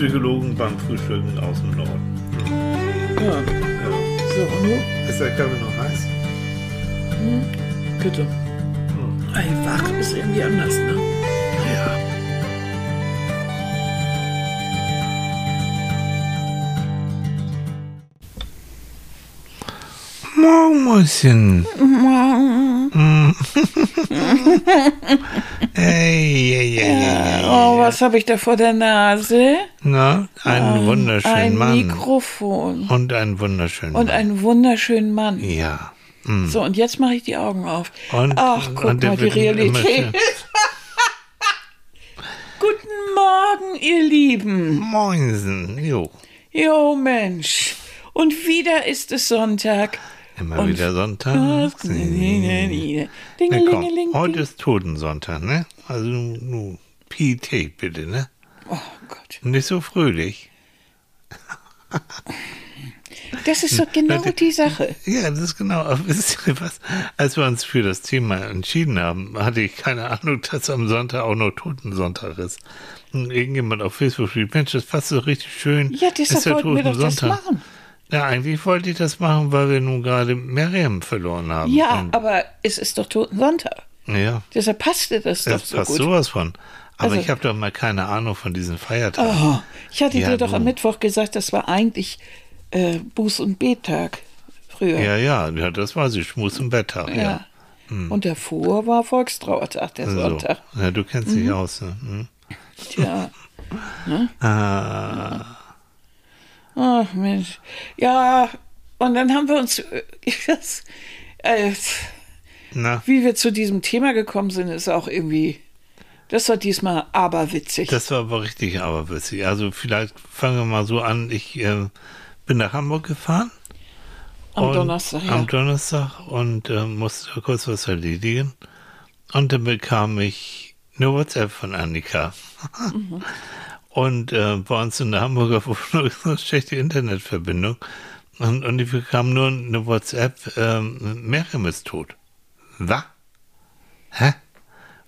Psychologen beim Frühstücken aus dem Norden. Ja. Ja. So, und nun? Ist der Kaffee noch heiß? Bitte. Ey, wach ist irgendwie anders, ne? Ja. Morgenmäuschen. Mm. Oh, was habe ich da vor der Nase? Na, einen wunderschönen Ein Mann. Mikrofon. Und einen wunderschönen Und Mann. einen wunderschönen Mann. Ja. Mm. So, und jetzt mache ich die Augen auf. Und- Ach, guck und mal, die Realität. Guten Morgen, ihr Lieben. Moinsen. Jo. Jo, Mensch. Und wieder ist es Sonntag. Immer Und- wieder Sonntag. Na komm, Dingelingeling. Heute ist Totensonntag, ne? Also, nu, Pietät bitte, ne? Oh Gott. Nicht so fröhlich. Das ist doch genau die Sache. Ja, das ist genau. Aber wisst ihr was? Als wir uns für das Thema entschieden haben, hatte ich keine Ahnung, dass am Sonntag auch noch Totensonntag ist. Und irgendjemand auf Facebook schrieb, Mensch, das passt so richtig schön. Ja, deshalb Ist der wollten wir doch das Totensonntag. machen. Ja, eigentlich wollte ich das machen, weil wir nun gerade Miriam verloren haben. Ja, aber es ist doch Toten Sonntag. Ja, Deshalb passte das, das doch so passt gut. sowas von. Aber Also- ich habe doch mal keine Ahnung von diesen Feiertagen. Oh, ich hatte Ja, dir doch am Mittwoch gesagt, das war eigentlich äh, Buß- und Bettag früher. Ja, ja, ja, das war sie, Schmus im Betttag, ja. Ja. Und davor war Volkstrauertag, der So. Sonntag. Ja, du kennst dich aus, ne? Hm? Tja. Ah, Ach Mensch. Ja, und dann haben wir uns, äh, das, äh, na, wie wir zu diesem Thema gekommen sind, ist auch irgendwie, das war diesmal aberwitzig. das war aber richtig aberwitzig. Also vielleicht fangen wir mal so an. Ich äh, bin nach Hamburg gefahren. Am Donnerstag, ja. Am Donnerstag und äh, musste kurz was erledigen. Und dann bekam ich eine WhatsApp von Annika. Mhm. Und äh, bei uns in der Hamburger Wohnung ist eine schlechte Internetverbindung. Und, und ich bekam nur eine WhatsApp, ähm, Miriam ist tot. Was? Hä?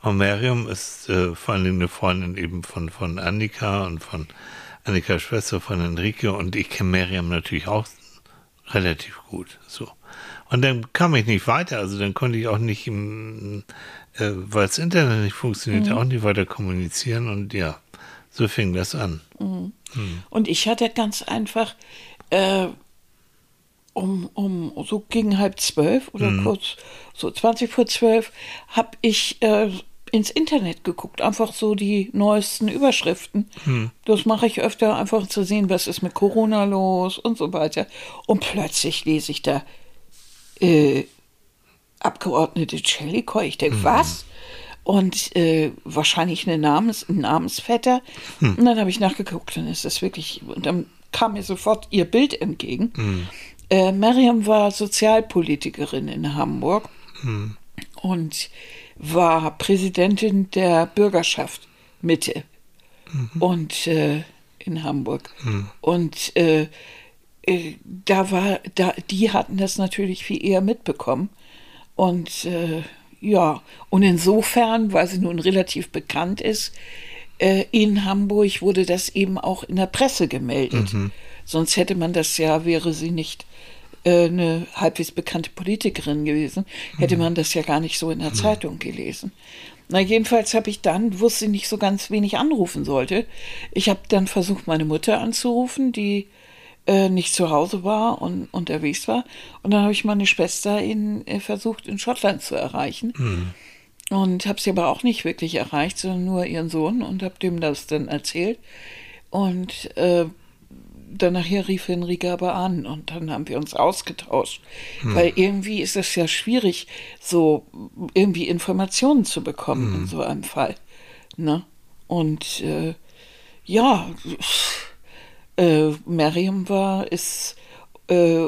Und Miriam ist äh, vor allem eine Freundin eben von, von Annika und von Annikas Schwester von Enrique und ich kenne Miriam natürlich auch relativ gut. So. Und dann kam ich nicht weiter, also dann konnte ich auch nicht, im, äh, weil das Internet nicht funktioniert, auch nicht weiter kommunizieren und ja, so fing das an. Und ich hatte ganz einfach äh, um, um so gegen halb zwölf oder Mhm. kurz so 20 vor zwölf habe ich äh, ins Internet geguckt, einfach so die neuesten Überschriften. Mhm. Das mache ich öfter, einfach zu sehen, was ist mit Corona los und so weiter. Und plötzlich lese ich da äh, Abgeordnete Cellikoi. Ich denke, was? Und äh, wahrscheinlich eine Namens, ein Namensvetter. Und dann habe ich nachgeguckt, dann ist das wirklich, und dann kam mir sofort ihr Bild entgegen. Äh, Mariam war Sozialpolitikerin in Hamburg und war Präsidentin der Bürgerschaft Mitte und äh, in Hamburg. Und äh, äh, da war, da, die hatten das natürlich viel eher mitbekommen. Und äh, ja, und insofern, weil sie nun relativ bekannt ist, äh, in Hamburg wurde das eben auch in der Presse gemeldet. Sonst hätte man das ja, wäre sie nicht äh, eine halbwegs bekannte Politikerin gewesen, hätte man das ja gar nicht so in der Zeitung gelesen. Na, jedenfalls habe ich dann, wusste nicht so ganz, wen ich anrufen sollte. Ich habe dann versucht, meine Mutter anzurufen, die äh, nicht zu Hause war und unterwegs war. Und dann habe ich meine Schwester in, äh, versucht, in Schottland zu erreichen. Und habe sie aber auch nicht wirklich erreicht, sondern nur ihren Sohn und habe dem das dann erzählt. Und äh, dann nachher rief Henrike aber an und dann haben wir uns ausgetauscht. Weil irgendwie ist es ja schwierig, so irgendwie Informationen zu bekommen in so einem Fall. Ne? Und äh, ja, äh, Miriam war, ist, äh,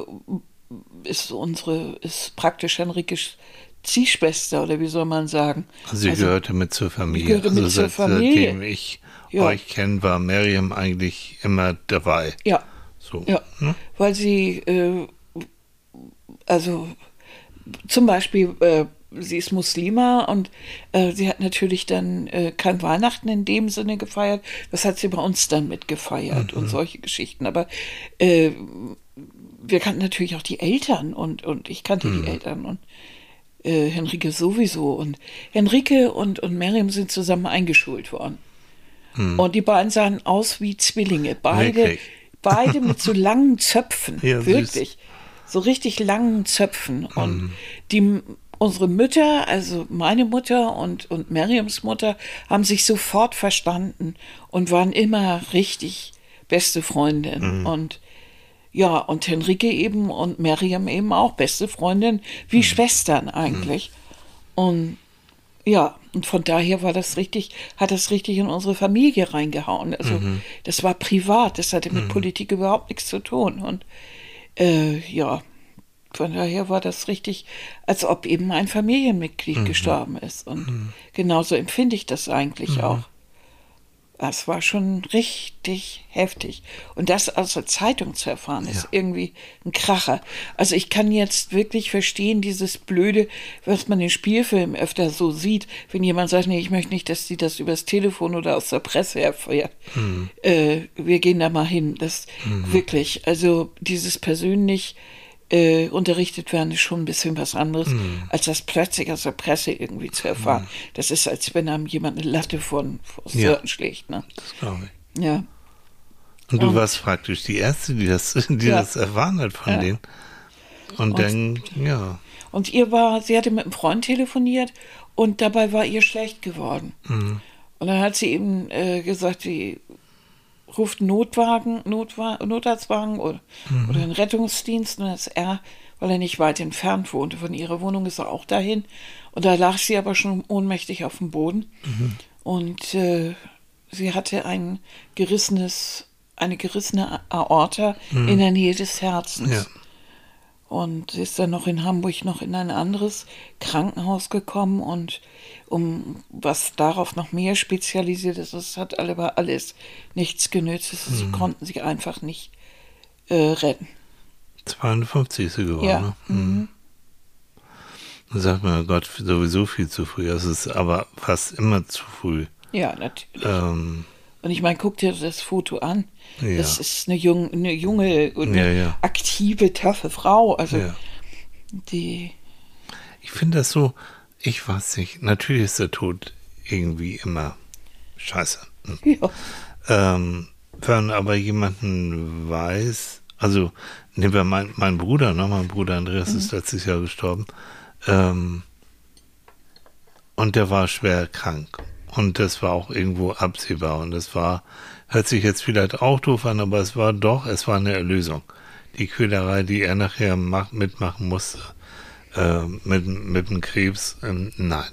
ist unsere, ist praktisch Henrikes Ziehschwester oder wie soll man sagen. Also sie gehörte mit zur Familie. gehörte mit also zur Familie. ich Ja. euch kenne, war Miriam eigentlich immer dabei. Ja, So. Ja, ne? weil sie, äh, also zum Beispiel, äh, sie ist Muslima und äh, sie hat natürlich dann äh, kein Weihnachten in dem Sinne gefeiert. Das hat sie bei uns dann mitgefeiert und solche Geschichten. Aber äh, wir kannten natürlich auch die Eltern und, und ich kannte die Eltern und äh, Henrike sowieso. Und Henrike und, und Miriam sind zusammen eingeschult worden. Und die beiden sahen aus wie Zwillinge. Beide, Wirklich? beide mit so langen Zöpfen. Ja, süß. wirklich. So richtig langen Zöpfen. Und die, unsere Mütter, also meine Mutter und, und Miriams Mutter, haben sich sofort verstanden und waren immer richtig beste Freundin. Und ja, und Henrike eben und Miriam eben auch beste Freundin, wie Schwestern eigentlich. Und ja, und von daher war das richtig, hat das richtig in unsere Familie reingehauen. Also das war privat, das hatte mit Politik überhaupt nichts zu tun. Und äh, ja, von daher war das richtig, als ob eben ein Familienmitglied gestorben ist. Und genauso empfinde ich das eigentlich auch. Das war schon richtig heftig. Und das aus der Zeitung zu erfahren, ist Ja. irgendwie ein Kracher. Also ich kann jetzt wirklich verstehen, dieses Blöde, was man in Spielfilmen öfter so sieht, wenn jemand sagt, nee, ich möchte nicht, dass sie das übers Telefon oder aus der Presse erfährt. Äh, wir gehen da mal hin. Das wirklich, also dieses persönlich äh, unterrichtet werden, ist schon ein bisschen was anderes, als das plötzlich aus der Presse irgendwie zu erfahren. Das ist, als wenn einem jemand eine Latte von vor Ja. Stirn schlägt. Ne? Das glaube ich. Ja. Und du Und- warst praktisch die Erste, die das, die Ja. das erfahren hat von Ja. denen. Und, dann, ja. Und ihr war, sie hatte mit einem Freund telefoniert und dabei war ihr schlecht geworden. Mhm. Und dann hat sie eben äh, gesagt, sie ruft Notwagen, Notwa Notarztwagen oder, Mhm. oder einen Rettungsdienst und das er, weil er nicht weit entfernt wohnte von ihrer Wohnung, ist er auch dahin. Und da lag sie aber schon ohnmächtig auf dem Boden. Mhm. Und äh, sie hatte ein gerissenes, eine gerissene Aorta in der Nähe des Herzens. Mhm. Ja. Und ist dann noch in Hamburg noch in ein anderes Krankenhaus gekommen und um was darauf noch mehr spezialisiert ist, das hat aber alles nichts genützt. Mhm. Sie konnten sich einfach nicht äh, retten. 52 ist sie geworden. Ja. Ne? Mhm. Dann sagt man, oh Gott, sowieso viel zu früh. Es ist aber fast immer zu früh. Ja, natürlich. Ähm, Und ich meine, guck dir das Foto an. Ja. Das ist eine, jung, eine junge und Ja, ja. aktive, taffe Frau. Also die, Ich finde das so, ich weiß nicht, natürlich ist der Tod irgendwie immer scheiße. Hm. ja, Ähm, wenn aber jemanden weiß, also nehmen wir mein, mein Bruder, ne? mein Bruder Andreas ist letztes Jahr gestorben, ähm, und der war schwer krank. Und das war auch irgendwo absehbar. Und das war, hört sich jetzt vielleicht auch doof an, aber es war doch, es war eine Erlösung. Die Quälerei, die er nachher mach, mitmachen musste, äh, mit, mit dem Krebs, ähm, nein.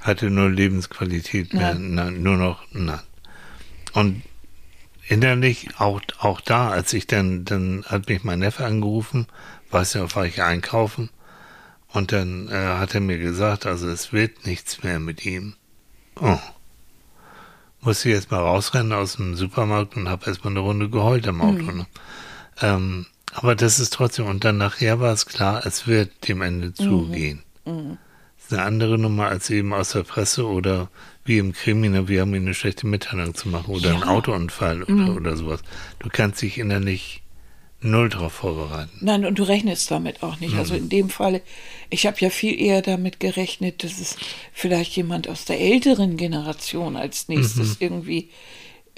Hatte nur Lebensqualität mehr, Nein. nur noch, nein. Und innerlich, auch, auch da, als ich dann, dann hat mich mein Neffe angerufen, weiß ja, war ich einkaufen. Und dann äh, hat er mir gesagt, also es wird nichts mehr mit ihm. Oh. Musste ich jetzt mal rausrennen aus dem Supermarkt und habe erstmal eine Runde geheult am Auto. Ne? Ähm, aber das ist trotzdem, und dann nachher war es klar, es wird dem Ende zugehen. Das ist eine andere Nummer als eben aus der Presse oder wie im Krimi, ne, wir haben ihnen eine schlechte Mitteilung zu machen oder Ja. ein Autounfall oder, oder sowas. Du kannst dich innerlich null darauf vorbereiten. Nein, und du rechnest damit auch nicht. Also in dem Fall, ich habe ja viel eher damit gerechnet, dass es vielleicht jemand aus der älteren Generation als nächstes irgendwie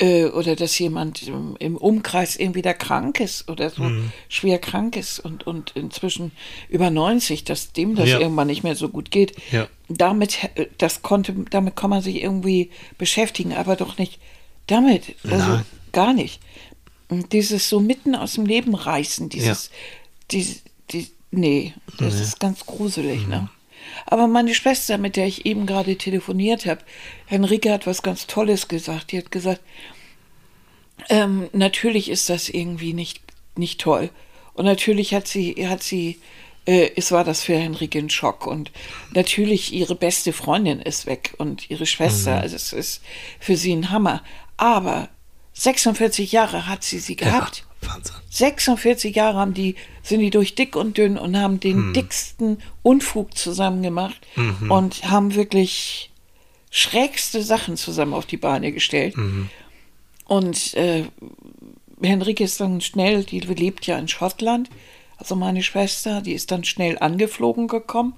äh, oder dass jemand im, im Umkreis irgendwie da krank ist oder so schwer krank ist und, und inzwischen über 90, dass dem das Ja. irgendwann nicht mehr so gut geht. Ja. Damit, äh, das konnte, damit kann man sich irgendwie beschäftigen, aber doch nicht damit. Also Nein. gar nicht. Und dieses so mitten aus dem Leben reißen, dieses, die, die, nee, das ist ganz gruselig, ne? Aber meine Schwester, mit der ich eben gerade telefoniert habe, Henrike hat was ganz Tolles gesagt. Die hat gesagt, ähm, natürlich ist das irgendwie nicht, nicht toll. Und natürlich hat sie, hat sie, äh, es war das für Henrike ein Schock. Und natürlich ihre beste Freundin ist weg und ihre Schwester. Also es ist für sie ein Hammer. Aber 46 Jahre hat sie sie gehabt. Wahnsinn. 46 Jahre haben die, sind die durch dick und dünn und haben den Hm. dicksten Unfug zusammen gemacht Mhm. und haben wirklich schrägste Sachen zusammen auf die Beine gestellt. Mhm. Und äh, Henrike ist dann schnell, die lebt ja in Schottland, also meine Schwester, die ist dann schnell angeflogen gekommen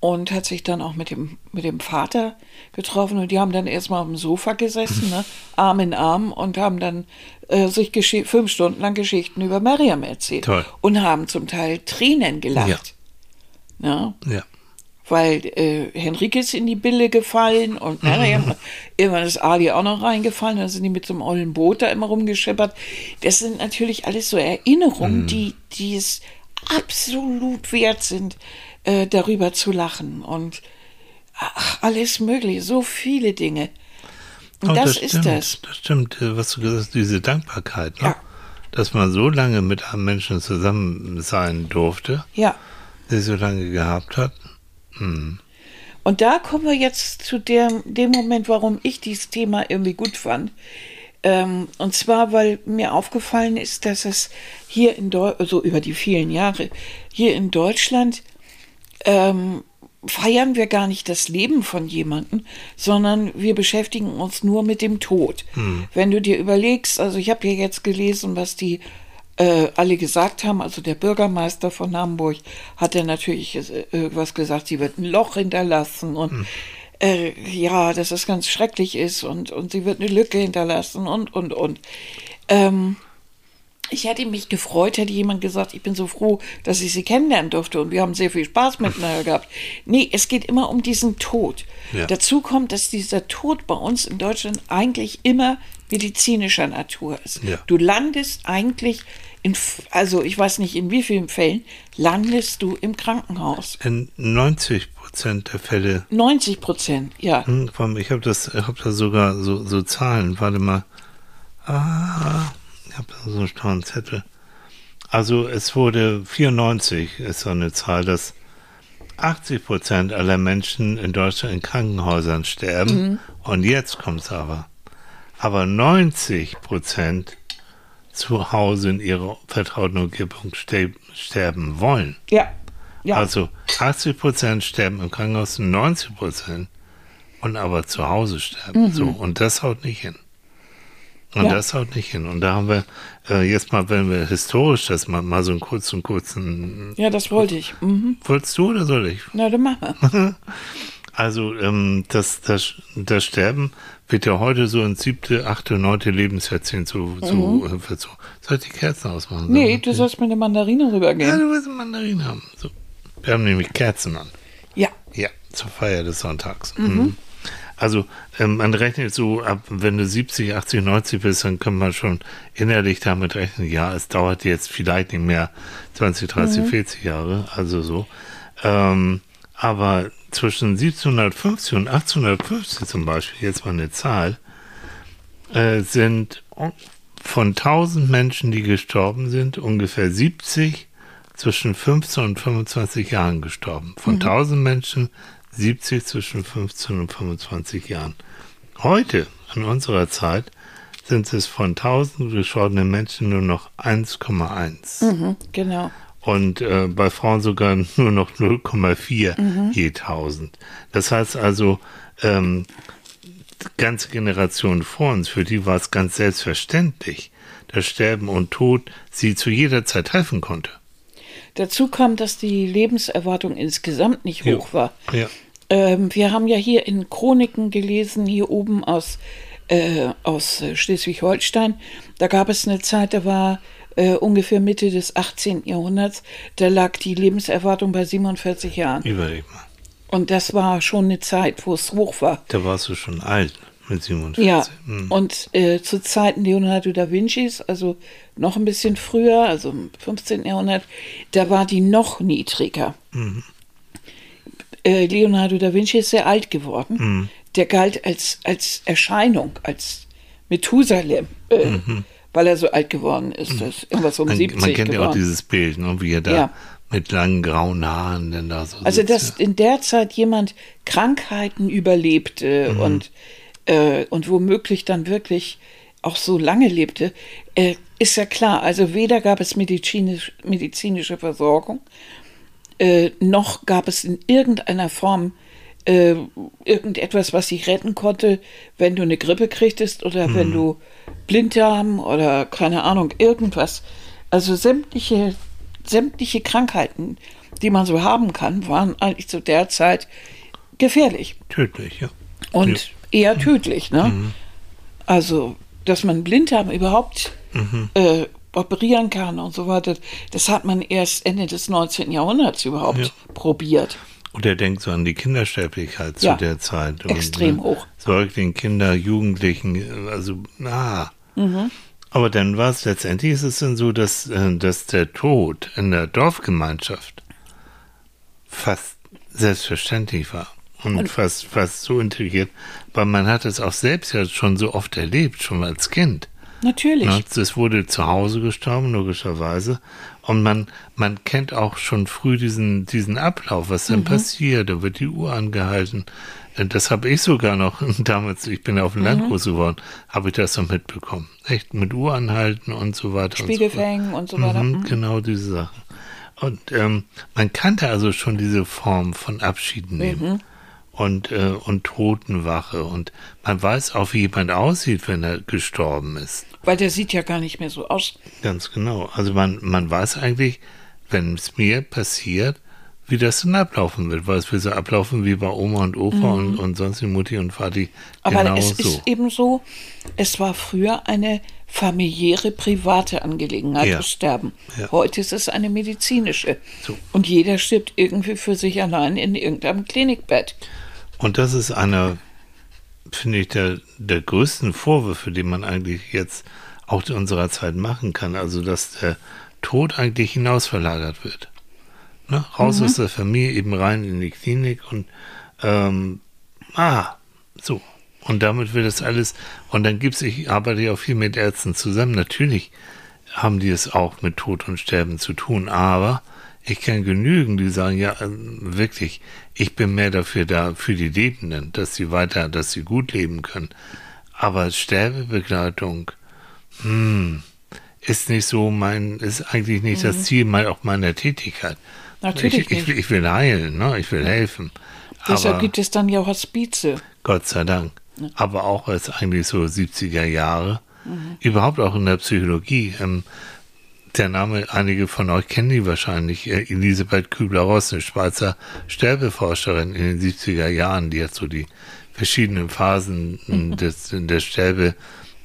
und hat sich dann auch mit dem, mit dem Vater getroffen und die haben dann erstmal auf dem Sofa gesessen, ne, Arm in Arm und haben dann äh, sich fünf Stunden lang Geschichten über Mariam erzählt Toll. und haben zum Teil Tränen gelacht. Ja. Ja. Weil äh, Henrike ist in die Bille gefallen und Mariam, irgendwann ist Ali auch noch reingefallen, dann sind die mit so einem ollen Boot da immer rumgeschippert. Das sind natürlich alles so Erinnerungen, die, die es absolut wert sind, äh, darüber zu lachen. Und ach, alles mögliche, so viele Dinge. Und Oh, das, ist stimmt, das. Das stimmt, was du gesagt hast, diese Dankbarkeit, ne? Ja. Dass man so lange mit einem Menschen zusammen sein durfte, Ja. der so lange gehabt hat. Und da kommen wir jetzt zu dem, dem Moment, warum ich dieses Thema irgendwie gut fand. Ähm, und zwar, weil mir aufgefallen ist, dass es hier in Deutschland, so über die vielen Jahre, hier in Deutschland ähm, feiern wir gar nicht das Leben von jemandem, sondern wir beschäftigen uns nur mit dem Tod. Wenn du dir überlegst, also ich habe ja jetzt gelesen, was die äh, alle gesagt haben, also der Bürgermeister von Hamburg hat ja natürlich äh, irgendwas gesagt, sie wird ein Loch hinterlassen und äh, ja, dass es ganz schrecklich ist und, und sie wird eine Lücke hinterlassen und, und, und. Ähm, ich hätte mich gefreut, hätte jemand gesagt, ich bin so froh, dass ich sie kennenlernen durfte und wir haben sehr viel Spaß miteinander gehabt. Nee, es geht immer um diesen Tod. Ja. Dazu kommt, dass dieser Tod bei uns in Deutschland eigentlich immer medizinischer Natur ist. Ja. Du landest eigentlich in, also ich weiß nicht in wie vielen Fällen, landest du im Krankenhaus. In 90 Prozent der Fälle, 90 Prozent, ja. hm, ich habe das, ich habe da sogar so, so Zahlen, warte mal. Ah, ich habe so einen schlauen Zettel. Also es wurde 94 ist so eine Zahl, dass 80 Prozent aller Menschen in Deutschland in Krankenhäusern sterben. Und jetzt kommt's aber. Aber 90 Prozent zu Hause in ihrer vertrauten Umgebung ste sterben wollen. Ja. Ja. Also 80 Prozent sterben im Krankenhaus, 90 Prozent und aber zu Hause sterben. So, und das haut nicht hin. Und Ja. das haut nicht hin. Und da haben wir äh, jetzt mal, wenn wir historisch das mal, mal so einen kurzen, kurzen. ja, das wollte ich. Mhm. Wolltest du oder soll ich? Na, dann machen wir. Also ähm, das, das, das Sterben wird ja heute so ins siebte, achte, neunte Lebensjahrzehnt so, so, äh, wird so. Soll ich die Kerzen ausmachen? Mhm. Nee, du sollst mir eine Mandarine Ja, rübergehen. du willst eine Mandarine haben. So. Wir haben nämlich Kerzen an. Ja. Ja, zur Feier des Sonntags. Mhm. Also ähm, man rechnet so ab, wenn du 70, 80, 90 bist, dann kann man schon innerlich damit rechnen, ja, es dauert jetzt vielleicht nicht mehr 20, 30, 40 Jahre, also so. Ähm, aber zwischen 1750 und 1850 zum Beispiel, jetzt mal eine Zahl, äh, sind von 1000 Menschen, die gestorben sind, ungefähr 70 zwischen 15 und 25 Jahren gestorben. Von 1000 Menschen 70 zwischen 15 und 25 Jahren. Heute, in unserer Zeit, sind es von 1000 gestorbenen Menschen nur noch 1,1. Mhm, genau. Und äh, bei Frauen sogar nur noch 0,4 je 1000. Das heißt also, ähm, ganze Generationen vor uns, für die war es ganz selbstverständlich, dass Sterben und Tod sie zu jeder Zeit helfen konnte. Dazu kam, dass die Lebenserwartung insgesamt nicht hoch war. Ja. Ähm, wir haben ja hier in Chroniken gelesen, hier oben aus, äh, aus Schleswig-Holstein, da gab es eine Zeit, da war äh, ungefähr Mitte des 18. Jahrhunderts, da lag die Lebenserwartung bei 47 Jahren. Überleg mal. Und das war schon eine Zeit, wo es hoch war. Da warst du schon alt mit 47. Ja, Hm. und äh, zu Zeiten Leonardo da Vincis, also noch ein bisschen früher, also im 15. Jahrhundert, da war die noch niedriger. Äh, Leonardo da Vinci ist sehr alt geworden. Der galt als, als Erscheinung, als Methusalem, äh, weil er so alt geworden ist. Das ist irgendwas um Man, 70 man kennt ja auch dieses Bild, ne, wie er da Ja. mit langen grauen Haaren denn da so Also, sitzt, dass in der Zeit jemand Krankheiten überlebte Mhm. und, äh, und womöglich dann wirklich auch so lange lebte, äh, ist ja klar, also weder gab es medizinisch, medizinische Versorgung, äh, noch gab es in irgendeiner Form äh, irgendetwas, was sich retten konnte, wenn du eine Grippe kriegtest oder mhm. wenn du Blinddarm oder keine Ahnung, irgendwas. Also sämtliche, sämtliche Krankheiten, die man so haben kann, waren eigentlich zu der Zeit gefährlich. Tödlich, ja. Und ja. eher tödlich, ne? Mhm. Also, dass man Blinddarm überhaupt mhm. äh, operieren kann und so weiter, das hat man erst Ende des 19. Jahrhunderts überhaupt ja. probiert. Und er denkt so an die Kindersterblichkeit ja, zu der Zeit. Und, extrem ne, hoch. Säugling, Kinder, Jugendlichen, also, ah. Mhm. Aber dann war es letztendlich, ist es dann so, dass, äh, dass der Tod in der Dorfgemeinschaft fast selbstverständlich war und, und fast, fast so integriert, weil man hat es auch selbst ja schon so oft erlebt, schon als Kind. Natürlich. Es wurde zu Hause gestorben, logischerweise. Und man, man kennt auch schon früh diesen, diesen Ablauf, was dann mhm. passiert. Da wird die Uhr angehalten. Äh, das habe ich sogar noch damals, ich bin ja auf dem Land mhm. groß geworden, habe ich das noch mitbekommen. Echt mit Uhr anhalten und so weiter. Spiegelfängen und so, und so weiter. Mhm, mhm, genau diese Sachen. Und ähm, man kannte also schon diese Form von Abschied nehmen. Und, äh, und Totenwache. Und man weiß auch, wie jemand aussieht, wenn er gestorben ist. Weil der sieht ja gar nicht mehr so aus. Ganz genau. Also man, man weiß eigentlich, wenn es mir passiert, wie das dann ablaufen wird, weil es wird so ablaufen wie bei Oma und Opa mhm. und, und sonst die Mutti und Vati. Aber genau es so. ist eben so, es war früher eine familiäre, private Angelegenheit, ja. das Sterben. Ja. Heute ist es eine medizinische. So. Und jeder stirbt irgendwie für sich allein in irgendeinem Klinikbett. Und das ist einer, finde ich, der, der größten Vorwürfe, die man eigentlich jetzt auch in unserer Zeit machen kann. Also, dass der Tod eigentlich hinausverlagert wird. Ne? Raus mhm. aus der Familie, eben rein in die Klinik und ähm, ah, so. Und damit wird das alles, und dann gibt es, ich arbeite ja auch viel mit Ärzten zusammen, natürlich haben die es auch mit Tod und Sterben zu tun, aber ich kenne genügend, die sagen, ja, ähm, wirklich, ich bin mehr dafür da, für die Lebenden, dass sie weiter, dass sie gut leben können. Aber Sterbebegleitung, hm, ist nicht so mein, ist eigentlich nicht mhm. das Ziel mal auch meiner Tätigkeit. Natürlich ich, ich, ich, will heilen, ne? ich will helfen. Deshalb aber, gibt es dann ja auch Hospize. Gott sei Dank. Ja. Aber auch als eigentlich so 70er Jahre, mhm. überhaupt auch in der Psychologie. Ähm, der Name, einige von euch kennen die wahrscheinlich, äh, Elisabeth Kübler-Ross, eine Schweizer Sterbeforscherin in den 70er Jahren, die hat so die verschiedenen Phasen des, der Sterbe,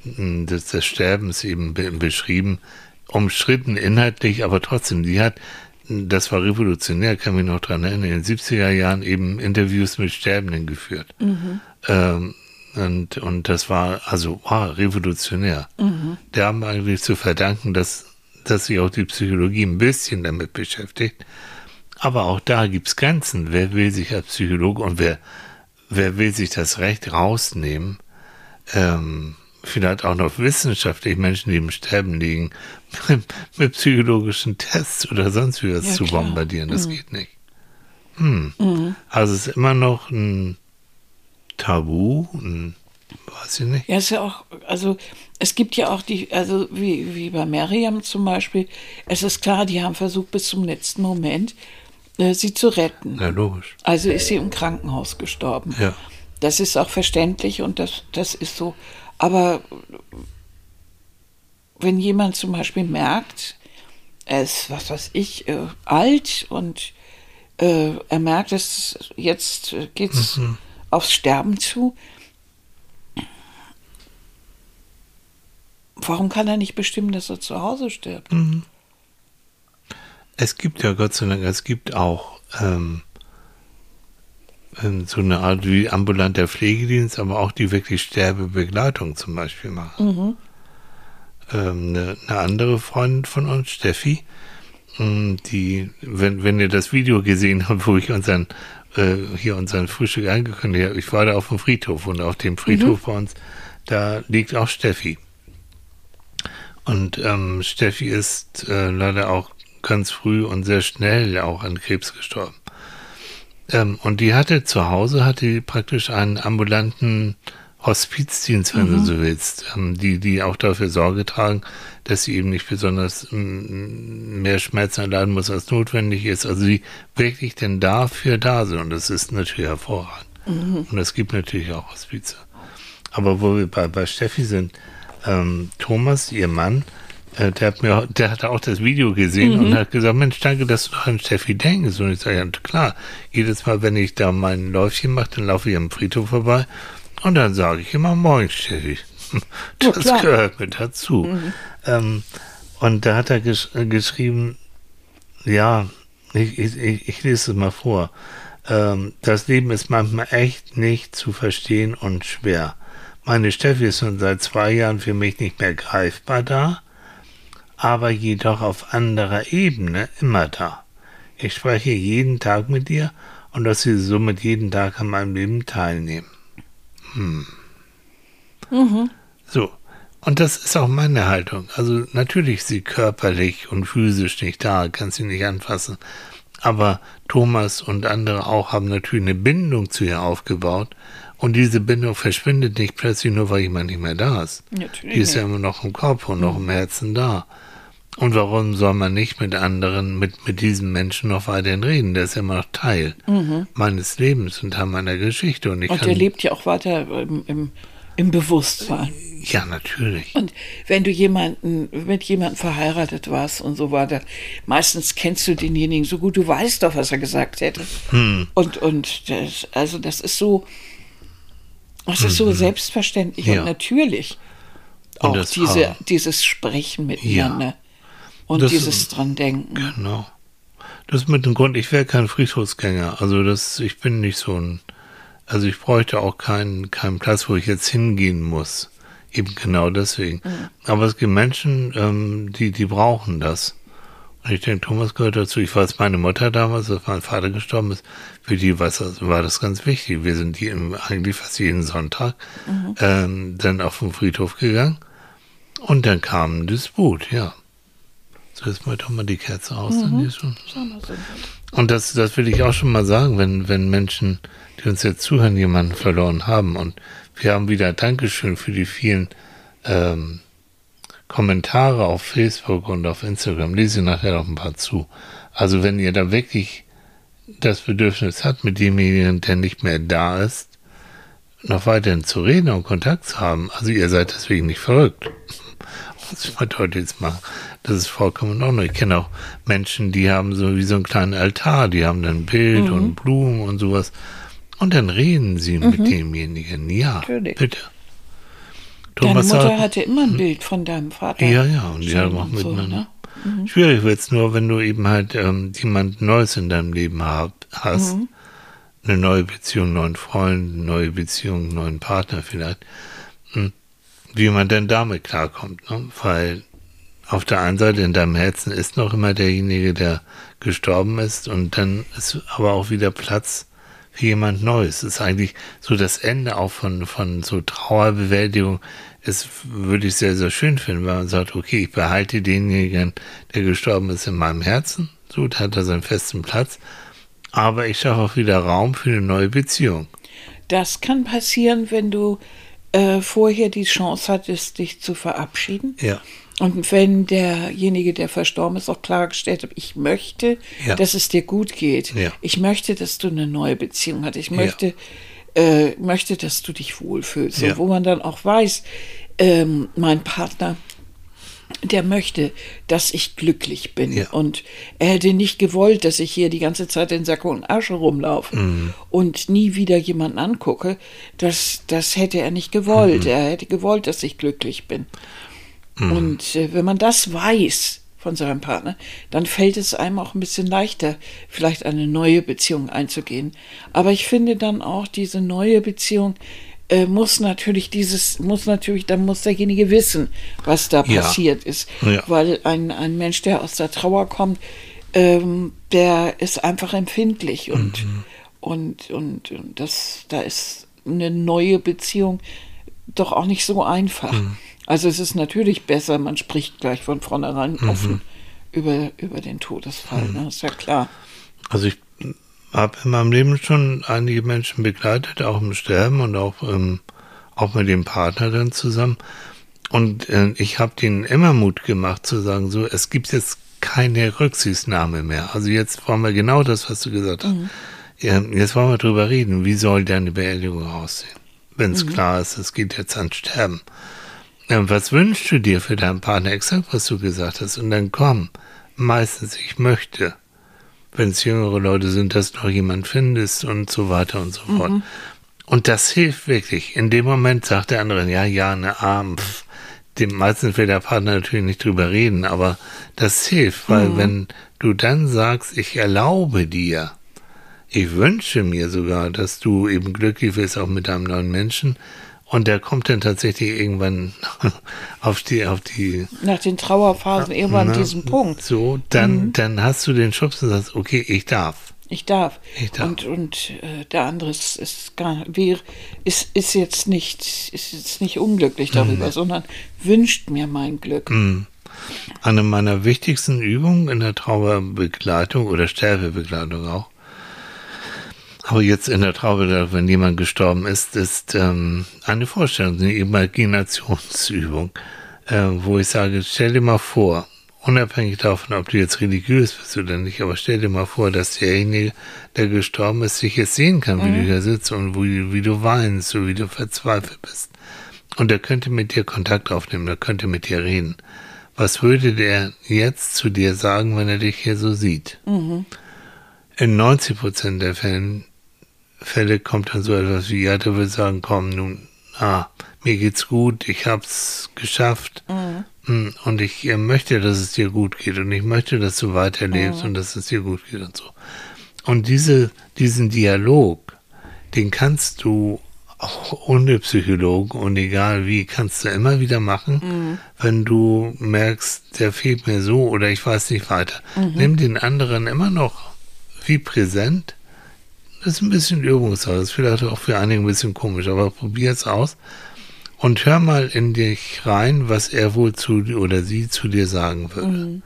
des, des Sterbens eben be beschrieben, umstritten inhaltlich, aber trotzdem, die hat, das war revolutionär, kann mich noch dran erinnern, in den 70er Jahren eben Interviews mit Sterbenden geführt. Mhm. Ähm, und, und das war also wow, revolutionär. Mhm. Der haben eigentlich zu verdanken, dass dass sich auch die Psychologie ein bisschen damit beschäftigt. Aber auch da gibt es Grenzen. Wer will sich als Psychologe und wer, wer will sich das Recht rausnehmen, ähm, vielleicht auch noch wissenschaftlich Menschen, die im Sterben liegen, mit, psychologischen Tests oder sonst wie was ja, zu klar. bombardieren. Das mhm. geht nicht. Hm. Mhm. Also es ist immer noch ein Tabu, ein Weiß ich nicht. Ja, ist ja auch, also es gibt ja auch die, also wie, wie bei Miriam zum Beispiel, es ist klar, die haben versucht bis zum letzten Moment, äh, sie zu retten. Ja, logisch. Also ist sie im Krankenhaus gestorben. Ja. Das ist auch verständlich und das, das ist so. Aber wenn jemand zum Beispiel merkt, er ist, was weiß ich, äh, alt und äh, er merkt, dass jetzt geht es mhm. aufs Sterben zu, Warum kann er nicht bestimmen, dass er zu Hause stirbt? Mhm. Es gibt ja Gott sei Dank, es gibt auch ähm, ähm, so eine Art wie ambulanter Pflegedienst, aber auch die wirklich Sterbebegleitung zum Beispiel machen. Mhm. Ähm, eine, eine, andere Freundin von uns, Steffi, ähm, die, wenn, wenn ihr das Video gesehen habt, wo ich unseren äh, hier unseren Frühstück angekündigt habe, ich war da auf dem Friedhof und auf dem Friedhof mhm. bei uns, da liegt auch Steffi. Und ähm, Steffi ist äh, leider auch ganz früh und sehr schnell auch an Krebs gestorben. Ähm, und die hatte zu Hause, hatte die praktisch einen ambulanten Hospizdienst, wenn du so willst, ähm, die, die auch dafür Sorge tragen, dass sie eben nicht besonders ähm, mehr Schmerzen erleiden muss, als notwendig ist. Also die wirklich denn dafür da sind. Und das ist natürlich hervorragend. Und es gibt natürlich auch Hospize. Aber wo wir bei, bei Steffi sind, ähm, Thomas, ihr Mann, äh, der hat mir, der hat auch das Video gesehen und hat gesagt, Mensch, danke, dass du an Steffi denkst. Und ich sage, ja, klar, jedes Mal, wenn ich da mein Läufchen mache, dann laufe ich am Friedhof vorbei und dann sage ich immer, moin, Steffi. Das klar. gehört mit dazu. Ähm, und da hat er gesch äh, geschrieben, ja, ich, ich, ich, ich lese es mal vor. Ähm, das Leben ist manchmal echt nicht zu verstehen und schwer. Meine Steffi ist schon seit zwei Jahren für mich nicht mehr greifbar da, aber jedoch auf anderer Ebene immer da. Ich spreche jeden Tag mit ihr und dass sie somit jeden Tag an meinem Leben teilnehmen. Hm. So. Und das ist auch meine Haltung. Also natürlich ist sie körperlich und physisch nicht da, kann sie nicht anfassen. Aber Thomas und andere auch haben natürlich eine Bindung zu ihr aufgebaut. Und diese Bindung verschwindet nicht plötzlich nur, weil jemand nicht mehr da ist. Natürlich Die ist ja nicht. immer noch im Kopf und noch im Herzen da. Und warum soll man nicht mit anderen, mit, mit diesem Menschen noch weiterhin reden? Der ist ja immer noch Teil meines Lebens und Teil meiner Geschichte. Und ich Und kann, der lebt ja auch weiter im, im, im Bewusstsein. ja, natürlich. Und wenn du jemanden, mit jemandem verheiratet warst und so weiter, meistens kennst du denjenigen so gut, du weißt doch, was er gesagt hätte. Hm. Und, und das, also das ist so, das ist so selbstverständlich Mhm. Ja. und natürlich. Und Auch das diese, dieses Sprechen miteinander und Das- dieses dran denken. Genau. Das ist mit dem Grund, ich wäre kein Friedhofsgänger. Also das, ich bin nicht so ein, also ich bräuchte auch keinen, keinen Platz, wo ich jetzt hingehen muss. Eben genau deswegen. Aber es gibt Menschen, ähm, die, die brauchen das. Und ich denke, Thomas gehört dazu. Ich weiß, meine Mutter damals, als mein Vater gestorben ist, für die war das, war das ganz wichtig. Wir sind die im, eigentlich fast jeden Sonntag ähm, dann auf den Friedhof gegangen. Und dann kam ein Disput, ja. So, jetzt mal doch mal die Kerze aus. Dann ist schon. Und das, das will ich auch schon mal sagen, wenn, wenn Menschen, die uns jetzt zuhören, jemanden verloren haben. Und wir haben wieder Dankeschön für die vielen ähm, Kommentare auf Facebook und auf Instagram. Lese ich nachher noch ein paar zu. Also wenn ihr da wirklich das Bedürfnis habt, mit demjenigen, der nicht mehr da ist, noch weiterhin zu reden und Kontakt zu haben. Also ihr seid deswegen nicht verrückt. muss ich mal deutlich jetzt machen. Das ist vollkommen in Ordnung. Ich kenne auch Menschen, die haben so wie so einen kleinen Altar, die haben dann ein Bild Mhm. und Blumen und sowas. Und dann reden sie mit demjenigen. Ja, Natürlich. bitte. Deine Thomas Mutter sagt, hatte immer ein Bild von deinem Vater. ja, ja, und die haben auch und so, ne? Schwierig wird's nur, wenn du eben halt ähm, jemand Neues in deinem Leben hab, hast. Mhm. Eine neue Beziehung, einen neuen Freund, eine neue Beziehung, einen neuen Partner vielleicht. Hm. Wie man denn damit klarkommt. Ne? Weil auf der einen Seite in deinem Herzen ist noch immer derjenige, der gestorben ist und dann ist aber auch wieder Platz für jemand Neues. Das ist eigentlich so das Ende auch von, von so Trauerbewältigung. ist, würde ich sehr, sehr schön finden, wenn man sagt, okay, ich behalte denjenigen, der gestorben ist, in meinem Herzen. So, da hat er seinen festen Platz. Aber ich schaffe auch wieder Raum für eine neue Beziehung. Das kann passieren, wenn du äh, vorher die Chance hattest, dich zu verabschieden. Ja. Und wenn derjenige, der verstorben ist, auch klargestellt hat, ich möchte, Ja. dass es dir gut geht. Ja. Ich möchte, dass du eine neue Beziehung hast. Ich möchte, äh, möchte, dass du dich wohlfühlst. Ja. So, wo man dann auch weiß, ähm, mein Partner, der möchte, dass ich glücklich bin. Ja. Und er hätte nicht gewollt, dass ich hier die ganze Zeit in Sack und Asche rumlaufe Mhm. und nie wieder jemanden angucke. Das, das hätte er nicht gewollt. Mhm. Er hätte gewollt, dass ich glücklich bin. Und äh, wenn man das weiß von seinem Partner, dann fällt es einem auch ein bisschen leichter, vielleicht eine neue Beziehung einzugehen. Aber ich finde dann auch, diese neue Beziehung äh, muss natürlich dieses, muss natürlich, dann muss derjenige wissen, was da Ja. passiert ist. Ja. Weil ein, ein Mensch, der aus der Trauer kommt, ähm, der ist einfach empfindlich und, und, und, und das, da ist eine neue Beziehung doch auch nicht so einfach. Also es ist natürlich besser, man spricht gleich von vornherein offen über, über den Todesfall, ne? ist ja klar. Also ich habe in meinem Leben schon einige Menschen begleitet, auch im Sterben und auch, ähm, auch mit dem Partner dann zusammen. Und äh, ich habe denen immer Mut gemacht zu sagen, so, es gibt jetzt keine Rücksichtnahme mehr. Also jetzt wollen wir genau das, was du gesagt hast. Mhm. Ja, jetzt wollen wir drüber reden, wie soll deine Beerdigung aussehen? Wenn es mhm. klar ist, es geht jetzt ans Sterben. Was wünschst du dir für deinen Partner? Exakt, was du gesagt hast. Und dann komm, meistens, ich möchte, wenn es jüngere Leute sind, dass du noch jemand findest und so weiter und so fort. Mhm. Und das hilft wirklich. In dem Moment sagt der andere, ja, ja, ne Arm, pff. Dem meistens will der Partner natürlich nicht drüber reden, aber das hilft, weil mhm. wenn du dann sagst, ich erlaube dir, ich wünsche mir sogar, dass du eben glücklich wirst auch mit einem neuen Menschen, und der kommt dann tatsächlich irgendwann auf die, auf die. Nach den Trauerphasen irgendwann an diesem Punkt. So, dann, mhm. dann hast du den Schubs und sagst, okay, ich darf. Ich darf. Ich darf. Und, und äh, der andere ist, ist, gar, wir, ist, ist, jetzt nicht, ist jetzt nicht unglücklich darüber, mhm. sondern wünscht mir mein Glück. Mhm. Eine meiner wichtigsten Übungen in der Trauerbegleitung oder Sterbebegleitung auch, aber jetzt in der Traube, wenn jemand gestorben ist, ist ähm, eine Vorstellung, eine Imaginationsübung, äh, wo ich sage, stell dir mal vor, unabhängig davon, ob du jetzt religiös bist oder nicht, aber stell dir mal vor, dass derjenige, der gestorben ist, sich jetzt sehen kann, wie mhm. du hier sitzt und wie, wie du weinst, so wie du verzweifelt bist. Und er könnte mit dir Kontakt aufnehmen, er könnte mit dir reden. Was würde der jetzt zu dir sagen, wenn er dich hier so sieht? Mhm. In 90 Prozent der Fällen Fälle kommt dann so etwas wie, ja, der will sagen, komm, nun, ah, mir geht's gut, ich hab's geschafft mhm. Hm, und ich äh, möchte, dass es dir gut geht und ich möchte, dass du weiterlebst mhm. und dass es dir gut geht und so. Und diese, diesen Dialog, den kannst du auch ohne Psychologen und egal wie, kannst du immer wieder machen, mhm. wenn du merkst, der fehlt mir so oder ich weiß nicht weiter. Mhm. Nimm den anderen immer noch wie präsent ist ein bisschen Übungssache. Das ist vielleicht auch für einige ein bisschen komisch, aber probier es aus und hör mal in dich rein, was er wohl zu oder sie zu dir sagen würde. Mhm.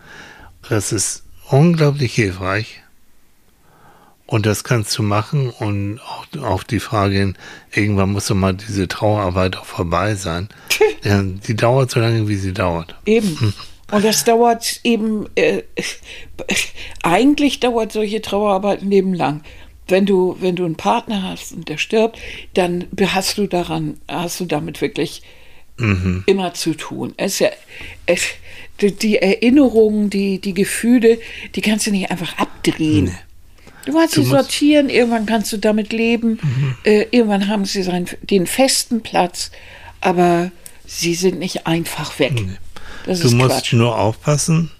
Das ist unglaublich hilfreich. Und das kannst du machen und auch auf die Frage hin, irgendwann muss doch mal diese Trauerarbeit auch vorbei sein. die dauert so lange, wie sie dauert. Eben. Hm. Und das dauert eben, äh, eigentlich dauert solche Trauerarbeit ein Leben lang wenn du, wenn du einen Partner hast und der stirbt, dann hast du daran, hast du damit wirklich mhm. immer zu tun. Es ja, es, die Erinnerungen, die, die Gefühle, die kannst du nicht einfach abdrehen. Nee. Du kannst sie sortieren, irgendwann kannst du damit leben, mhm. äh, irgendwann haben sie seinen, den festen Platz, aber sie sind nicht einfach weg. Nee. du musst Quatsch. nur aufpassen,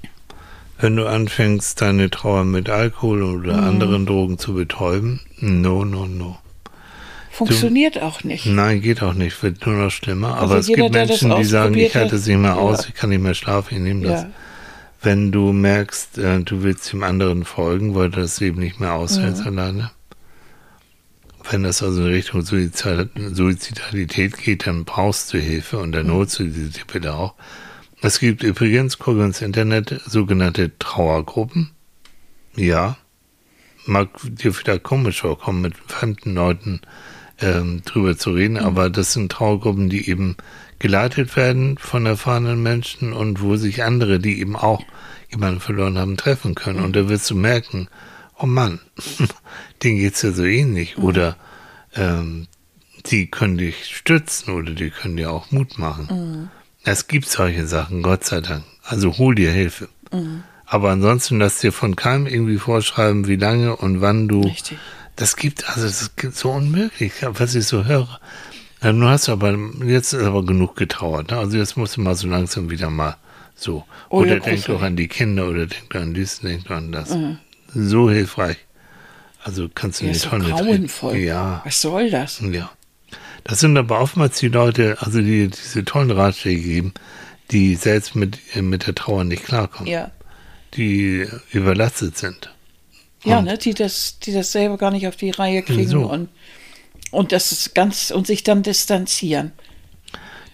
wenn du anfängst, deine Trauer mit Alkohol oder mhm. anderen Drogen zu betäuben, no, no, no. Funktioniert du, auch nicht. Nein, geht auch nicht, wird nur noch schlimmer. Also Aber es jeder, gibt Menschen, die sagen, ich halte es nicht mehr ja. aus, ich kann nicht mehr schlafen, ich nehme das. Ja. Wenn du merkst, äh, du willst dem anderen folgen, weil du das eben nicht mehr aushältst mhm. alleine. Wenn das also in Richtung Suizidalität geht, dann brauchst du Hilfe und dann mhm. holst du diese Tippe auch. Es gibt übrigens, guck ins Internet, sogenannte Trauergruppen. Ja. Mag dir vielleicht komisch vorkommen, mit fremden Leuten ähm, drüber zu reden, mhm. aber das sind Trauergruppen, die eben geleitet werden von erfahrenen Menschen und wo sich andere, die eben auch jemanden verloren haben, treffen können. Mhm. Und da wirst du merken, oh Mann, denen geht's ja so ähnlich. Mhm. Oder ähm, die können dich stützen oder die können dir auch Mut machen. Es gibt solche Sachen, Gott sei Dank. Also hol dir Hilfe. Mhm. Aber ansonsten lass dir von keinem irgendwie vorschreiben, wie lange und wann du. Richtig. Das gibt, also das ist so unmöglich, was ich so höre. Du hast aber, jetzt ist aber genug getrauert. Ne? Also jetzt musst du mal so langsam wieder mal so. Oh, oder denk doch an die Kinder oder denk doch an dies, denk doch an das. Mhm. So hilfreich. Also kannst du ja, eine so grauenvoll. Ja. Was soll das? Ja. Das sind aber oftmals die Leute, also die diese tollen Ratschläge geben, die selbst mit, mit der Trauer nicht klarkommen. Ja. Die überlastet sind. Ja, ne, die das, die das selber gar nicht auf die Reihe kriegen so. und, und das ist ganz und sich dann distanzieren.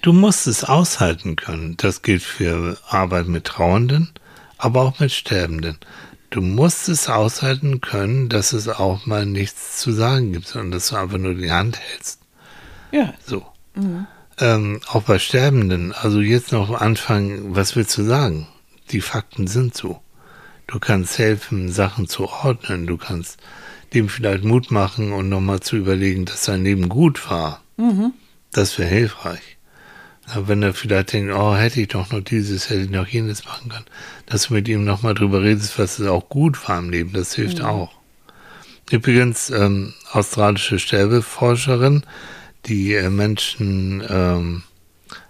Du musst es aushalten können. Das gilt für Arbeit mit Trauernden, aber auch mit Sterbenden. Du musst es aushalten können, dass es auch mal nichts zu sagen gibt, sondern dass du einfach nur die Hand hältst. Ja. So. Ähm, auch bei Sterbenden. Also jetzt noch anfangen, was willst du sagen? Die Fakten sind so. Du kannst helfen, Sachen zu ordnen. Du kannst dem vielleicht Mut machen und nochmal zu überlegen, dass sein Leben gut war. Das wäre hilfreich. Aber wenn er vielleicht denkt, oh, hätte ich doch noch dieses, hätte ich noch jenes machen können, dass du mit ihm nochmal drüber redest, was es auch gut war im Leben, das hilft auch. Übrigens, ähm, australische Sterbeforscherin, die äh, Menschen ähm,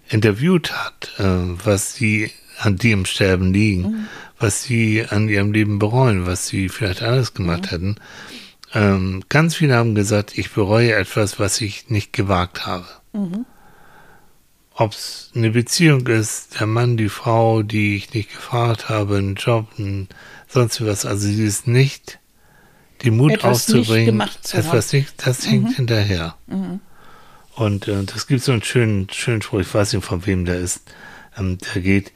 interviewt hat, äh, was sie an die im Sterben liegen, was sie an ihrem Leben bereuen, was sie vielleicht anders gemacht hätten. Ähm, ganz viele haben gesagt, ich bereue etwas, was ich nicht gewagt habe. Ob es eine Beziehung ist, der Mann, die Frau, die ich nicht gefragt habe, ein Job, ein, sonst was. Also dieses nicht, den Mut Etwas nicht aufzubringen, gemacht zu etwas nicht, das hängt hinterher. Und äh, das gibt so einen schönen, schönen Spruch, ich weiß nicht von wem der ist, ähm, der geht,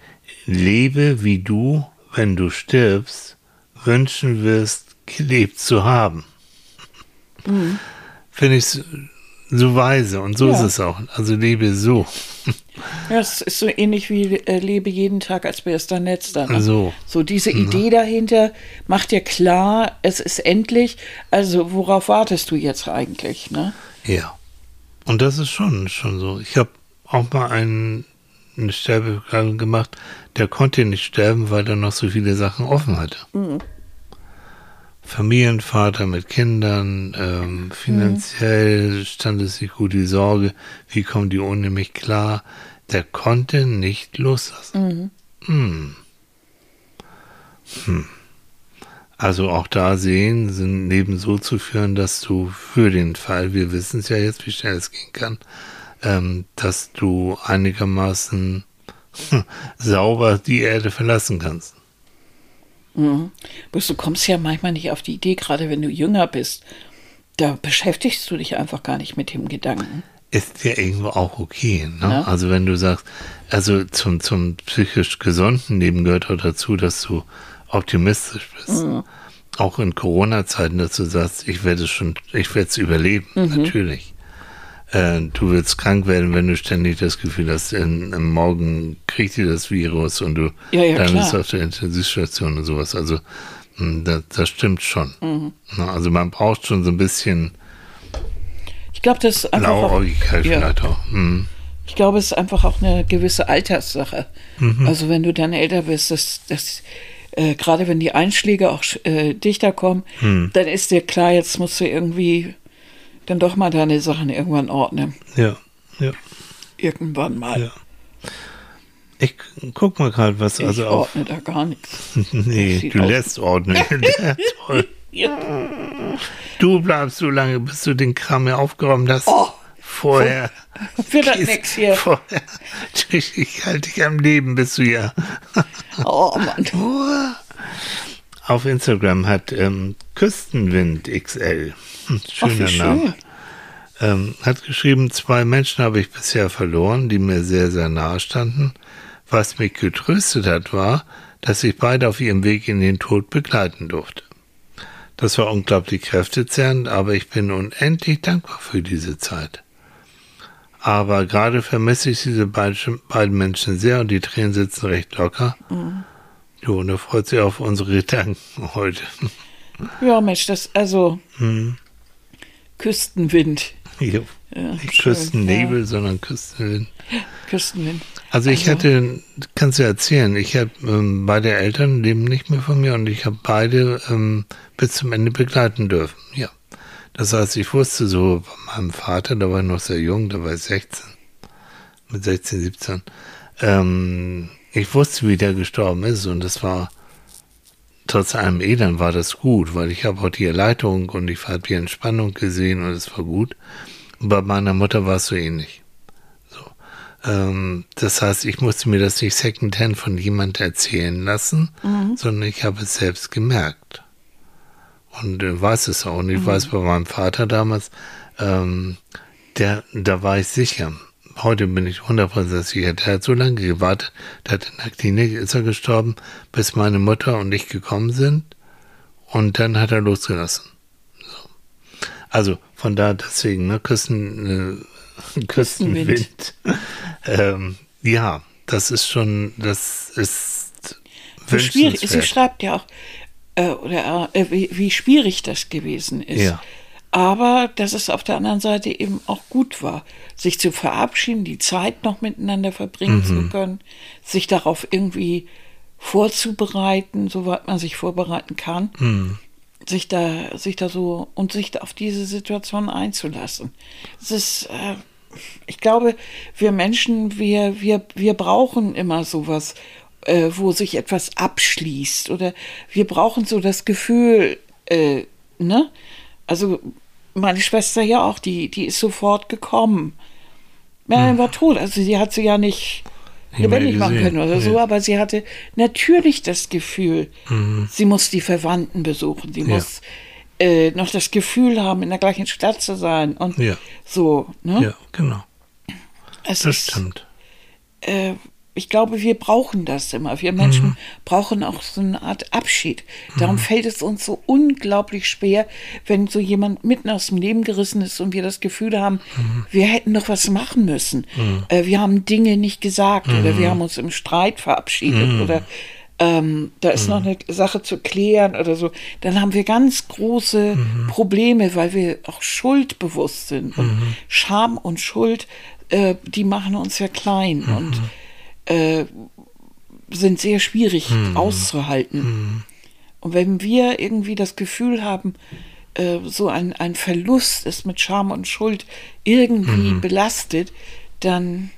lebe wie du, wenn du stirbst, wünschen wirst, gelebt zu haben. Finde ich so, weise und so Ja. ist es auch. Also lebe so. Ja, es ist so ähnlich wie äh, lebe jeden Tag, als wäre es dein letzter. Ne? So. So diese Idee dahinter macht dir klar, es ist endlich. Also worauf wartest du jetzt eigentlich? Ne? Ja. Und das ist schon, schon so. Ich habe auch mal einen, eine Sterbebegleitung gemacht, der konnte nicht sterben, weil er noch so viele Sachen offen hatte. Familienvater mit Kindern, ähm, finanziell stand es nicht gut, die Sorge, wie kommen die ohne mich klar. Der konnte nicht loslassen. Hm. Hm. Also auch da sehen, sind Leben so zu führen, dass du für den Fall, wir wissen es ja jetzt, wie schnell es gehen kann, ähm, dass du einigermaßen sauber die Erde verlassen kannst. Bloß du kommst ja manchmal nicht auf die Idee, gerade wenn du jünger bist. Da beschäftigst du dich einfach gar nicht mit dem Gedanken. Ist ja irgendwo auch okay. Ne? Ja. Also wenn du sagst, also zum, zum psychisch gesunden Leben gehört auch dazu, dass du optimistisch bist. Auch in Corona-Zeiten, dass du sagst, ich werde es schon, ich werde es überleben, natürlich. Äh, du willst krank werden, wenn du ständig das Gefühl hast, in, im Morgen kriegt dir das Virus und du Ja, ja, dann klar. bist auf der Intensivstation und sowas. Also mh, das, das stimmt schon. Na, Also man braucht schon so ein bisschen Ich glaube, das ist einfach auch, ja. Mhm. ich glaube, es ist einfach auch eine gewisse Alterssache. Also wenn du dann älter bist, dass, dass äh, gerade wenn die Einschläge auch äh, dichter kommen, dann ist dir klar, jetzt musst du irgendwie dann doch mal deine Sachen irgendwann ordnen. Ja, ja, Irgendwann mal. ja. Ich guck mal gerade, was Ich also auf. ordne da gar nichts. Nee, du aus- lässt ordnen. Toll. Du bleibst so lange, bis du den Kram ja aufgeräumt hast. Oh. Vorher. Wird das nix hier. Vorher. Ich halte dich am Leben, bis du ja. Oh Mann. Auf Instagram hat ähm, Küstenwind XL, hm, Ach, schöner wie Name, schön. ähm, hat geschrieben, zwei Menschen habe ich bisher verloren, die mir sehr, sehr nahe standen. Was mich getröstet hat, war, dass ich beide auf ihrem Weg in den Tod begleiten durfte. Das war unglaublich kräftezehrend, aber ich bin unendlich dankbar für diese Zeit. Aber gerade vermisse ich diese beiden, beiden Menschen sehr und die Tränen sitzen recht locker. Jo, und er freut sich auf unsere Gedanken heute. Ja, Mensch, das, also Hm. Küstenwind. Jo. Ja, Nicht schön, Küstennebel, sondern Küstenwind. Küstenwind. Also ich Also- hatte, kannst du erzählen, ich habe ähm, beide Eltern leben nicht mehr von mir und ich habe beide ähm, bis zum Ende begleiten dürfen. Ja. Das heißt, ich wusste so von meinem Vater, da war ich noch sehr jung, da war ich 16, mit 16, 17. Ähm, ich wusste, wie der gestorben ist und das war trotz allem Elend war das gut, weil ich habe auch die Erleichterung und ich habe die Entspannung gesehen und es war gut. Und bei meiner Mutter war es so ähnlich. Ähm, das heißt, ich musste mir das nicht secondhand von jemand erzählen lassen, sondern ich habe es selbst gemerkt. Und weiß es auch. Und ich weiß bei meinem Vater damals, ähm, der, da war ich sicher. Heute bin ich 100% sicher. Der hat so lange gewartet, der hat in der Klinik, ist er gestorben, bis meine Mutter und ich gekommen sind. Und dann hat er losgelassen. So. Also von da deswegen, ne, Küsten, äh, Küstenwind. ähm, ja, das ist schon, das ist so schwierig. Sie schreibt ja auch, äh, oder äh, wie, wie, schwierig das gewesen ist. Ja. Aber dass es auf der anderen Seite eben auch gut war, sich zu verabschieden, die Zeit noch miteinander verbringen mhm. zu können, sich darauf irgendwie vorzubereiten, soweit man sich vorbereiten kann. Mhm sich da, sich da so und sich auf diese Situation einzulassen. Es ist, äh, ich glaube, wir Menschen, wir, wir, wir brauchen immer sowas, äh, wo sich etwas abschließt oder wir brauchen so das Gefühl, äh, ne? Also meine Schwester ja auch, die, die ist sofort gekommen. Marion hm. war tot, also sie hat sie ja nicht lebendig machen können oder so, aber sie hatte natürlich das Gefühl, mhm. sie muss die Verwandten besuchen, sie ja. muss äh, noch das Gefühl haben, in der gleichen Stadt zu sein und ja. so. Ne? Ja, genau. Es das ist, stimmt. Äh, ich glaube, wir brauchen das immer. Wir Menschen mhm. brauchen auch so eine Art Abschied. Darum mhm. fällt es uns so unglaublich schwer, wenn so jemand mitten aus dem Leben gerissen ist und wir das Gefühl haben, mhm. wir hätten noch was machen müssen. Mhm. Äh, wir haben Dinge nicht gesagt oder wir mhm. haben uns im Streit verabschiedet Mhm. oder ähm, da ist noch eine Sache zu klären oder so, dann haben wir ganz große. Probleme, weil wir auch schuldbewusst sind. Und Scham und Schuld, äh, die machen uns ja klein. Und äh, sind sehr schwierig Mhm. auszuhalten. Mhm. Und wenn wir irgendwie das Gefühl haben, äh, so ein, ein Verlust ist mit Scham und Schuld irgendwie Mhm. belastet, dann,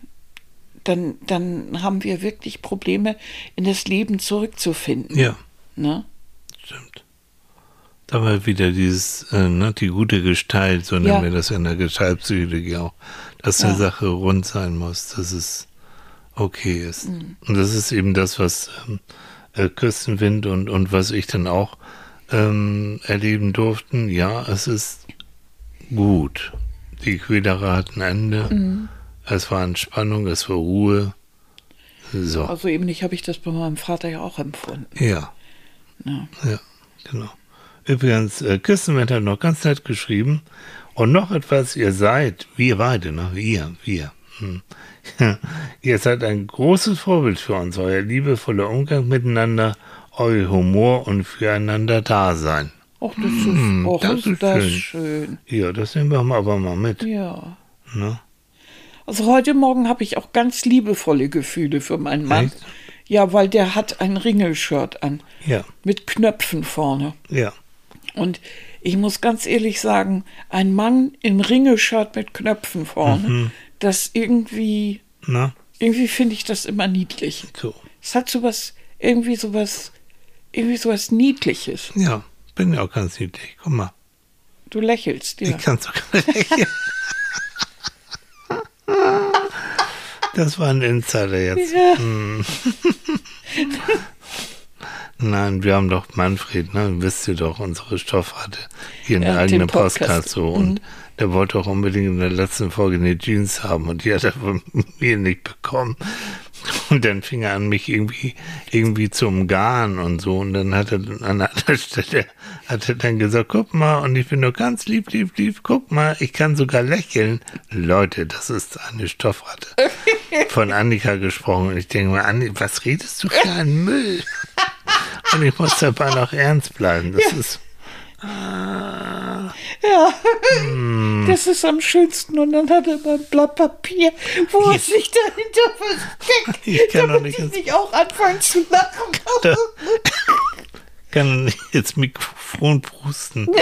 dann, dann haben wir wirklich Probleme, in das Leben zurückzufinden. Ja, Ne? stimmt. Da war wieder dieses, äh, ne, die gute Gestalt, so nennen Ja. wir das in der Gestaltpsychologie auch, dass Ja. die Sache rund sein muss, dass es okay ist. Mhm. Und das ist eben das, was ähm, äh, Küstenwind und, und was ich dann auch ähm, erleben durften. Ja, es ist gut. Die Quälerei hat ein Ende. Mhm. Es war Entspannung, es war Ruhe. So. Also ähnlich habe ich das bei meinem Vater ja auch empfunden. Ja. Ja. Ja, genau. Übrigens, äh, Küstenwind hat noch ganz nett geschrieben. Und noch etwas, ihr seid, wir beide, ne? Wir, wir. Hm. Ihr seid ein großes Vorbild für uns, euer liebevoller Umgang miteinander, euer Humor und füreinander Dasein. Och, das ist, Hm, och, das ist das schön. schön. Ja, das nehmen wir aber mal mit. Ja. Ne? Also heute Morgen habe ich auch ganz liebevolle Gefühle für meinen Mann. Echt? Ja, weil der hat ein Ringelshirt an Ja, mit Knöpfen vorne. ja. Und ich muss ganz ehrlich sagen, ein Mann im Ringelshirt mit Knöpfen vorne, Mhm. Das irgendwie, Na, irgendwie finde ich das immer niedlich. so. Es hat sowas, irgendwie sowas, irgendwie sowas Niedliches. Ja, bin ja auch ganz niedlich. Guck mal. Du lächelst, ja. Ich kann sogar lächeln. Das war ein Insider jetzt. Ja. Hm. Nein, wir haben doch Manfred, ne? Wisst ihr doch, unsere Stoffrate hier in Ja, der eigenen Podcast. Podcast so. Und Mhm. der wollte auch unbedingt in der letzten Folge eine Jeans haben und die hat er von mir nicht bekommen. Und dann fing er an, mich irgendwie, irgendwie zu umgarnen und so. Und dann hat er an einer anderen Stelle, hat er dann gesagt, guck mal, und ich bin nur ganz lieb, lieb, lieb, guck mal, ich kann sogar lächeln. Leute, das ist eine Stoffratte. Von Annika gesprochen. Und ich denke mal, Anni, was redest du für einen Müll? Und ich muss dabei noch ernst bleiben. Das ist, Ja, Hm. das ist am schönsten. Und dann hat er mal ein Blatt Papier, wo er sich dahinter versteckt, Ich kann damit nicht ich nicht auch anfangen zu lachen Da- kann. nicht ins Mikrofon prusten.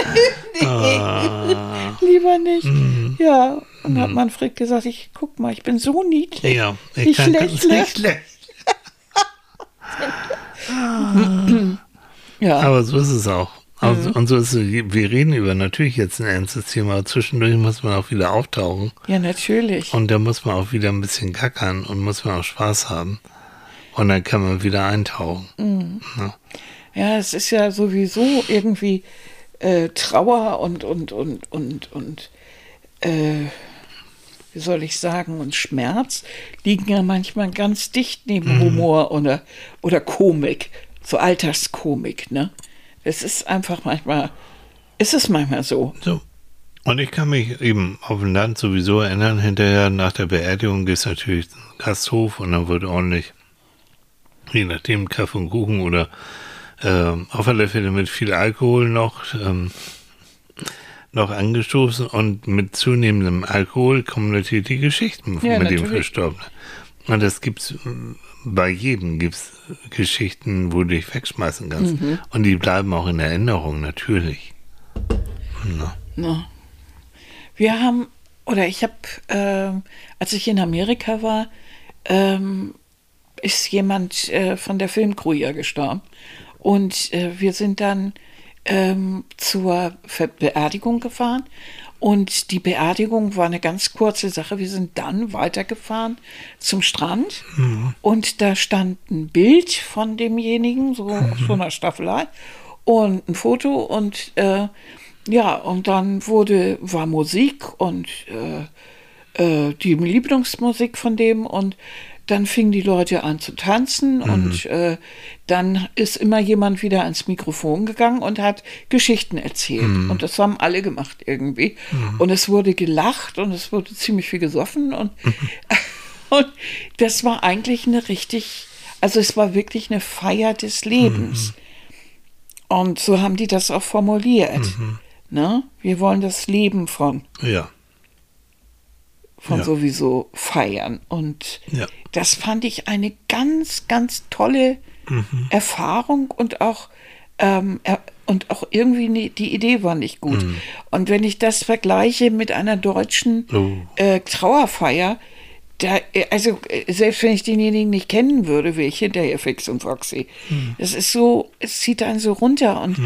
Ah, Lieber nicht. Hm. Ja, und hat Manfred gesagt, ich guck mal, ich bin so niedlich. ja, ich, Ich kann ganz lächle. nicht lächeln. Ja, Aber so ist es auch. Also, Mhm. Und so ist es, wir reden über natürlich jetzt ein ernstes Thema, aber zwischendurch muss man auch wieder auftauchen. ja, natürlich. Und da muss man auch wieder ein bisschen gackern und muss man auch Spaß haben. Und dann kann man wieder eintauchen. Mhm. Ja. Ja, es ist ja sowieso irgendwie äh, Trauer und, und, und, und, und, äh, wie soll ich sagen, und Schmerz liegen ja manchmal ganz dicht neben Mhm. Humor oder, oder Komik, so Alltagskomik, ne? Es ist einfach manchmal, ist es manchmal so. So. Und ich kann mich eben auf dem Land sowieso erinnern, hinterher nach der Beerdigung ist natürlich ein Gasthof und dann wird ordentlich, je nachdem, Kaffee und Kuchen oder äh, Fälle mit viel Alkohol noch, ähm, noch angestoßen und mit zunehmendem Alkohol kommen natürlich die Geschichten Ja, mit dem natürlich. Verstorbenen. Und das gibt's bei jedem gibt's Geschichten, wo du dich wegschmeißen kannst. Mhm. Und die bleiben auch in Erinnerung, natürlich. Na. Ne? Wir haben, oder ich habe, ähm, als ich in Amerika war, ähm, ist jemand äh, von der Filmcrew ja gestorben. Und äh, wir sind dann ähm, zur Beerdigung gefahren. Und die Beerdigung war eine ganz kurze Sache. Wir sind dann weitergefahren zum Strand. Und da stand ein Bild von demjenigen, so auf so einer Staffelei. Und ein Foto. Und äh, ja, und dann wurde, war Musik und äh, äh, die Lieblingsmusik von dem und dann fingen die Leute an zu tanzen und äh, dann ist immer jemand wieder ans Mikrofon gegangen und hat Geschichten erzählt. Und das haben alle gemacht irgendwie. Und es wurde gelacht und es wurde ziemlich viel gesoffen und, und das war eigentlich eine richtig, also es war wirklich eine Feier des Lebens. Und so haben die das auch formuliert. Ne? Wir wollen das Leben von, Ja. Von Ja. sowieso feiern. Und Ja. das fand ich eine ganz, ganz tolle Mhm. Erfahrung und auch, ähm, er- und auch irgendwie ne, die Idee war nicht gut. Mhm. Und wenn ich das vergleiche mit einer deutschen Oh. äh, Trauerfeier, da, äh, also äh, selbst wenn ich denjenigen nicht kennen würde, wäre ich hinterher fix und foxy. Mhm. Das ist so, es zieht einen so runter und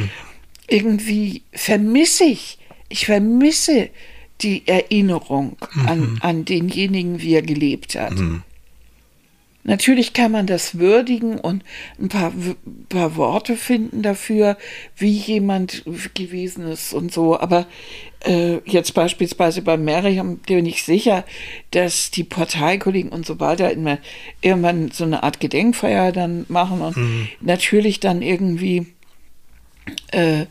irgendwie vermisse ich, ich vermisse die Erinnerung an, an denjenigen, wie er gelebt hat. Natürlich kann man das würdigen und ein paar, paar Worte finden dafür, wie jemand gewesen ist und so. Aber äh, jetzt beispielsweise bei Miriam bin ich sicher, dass die Parteikollegen und so weiter immer irgendwann so eine Art Gedenkfeier dann machen und natürlich dann irgendwie äh,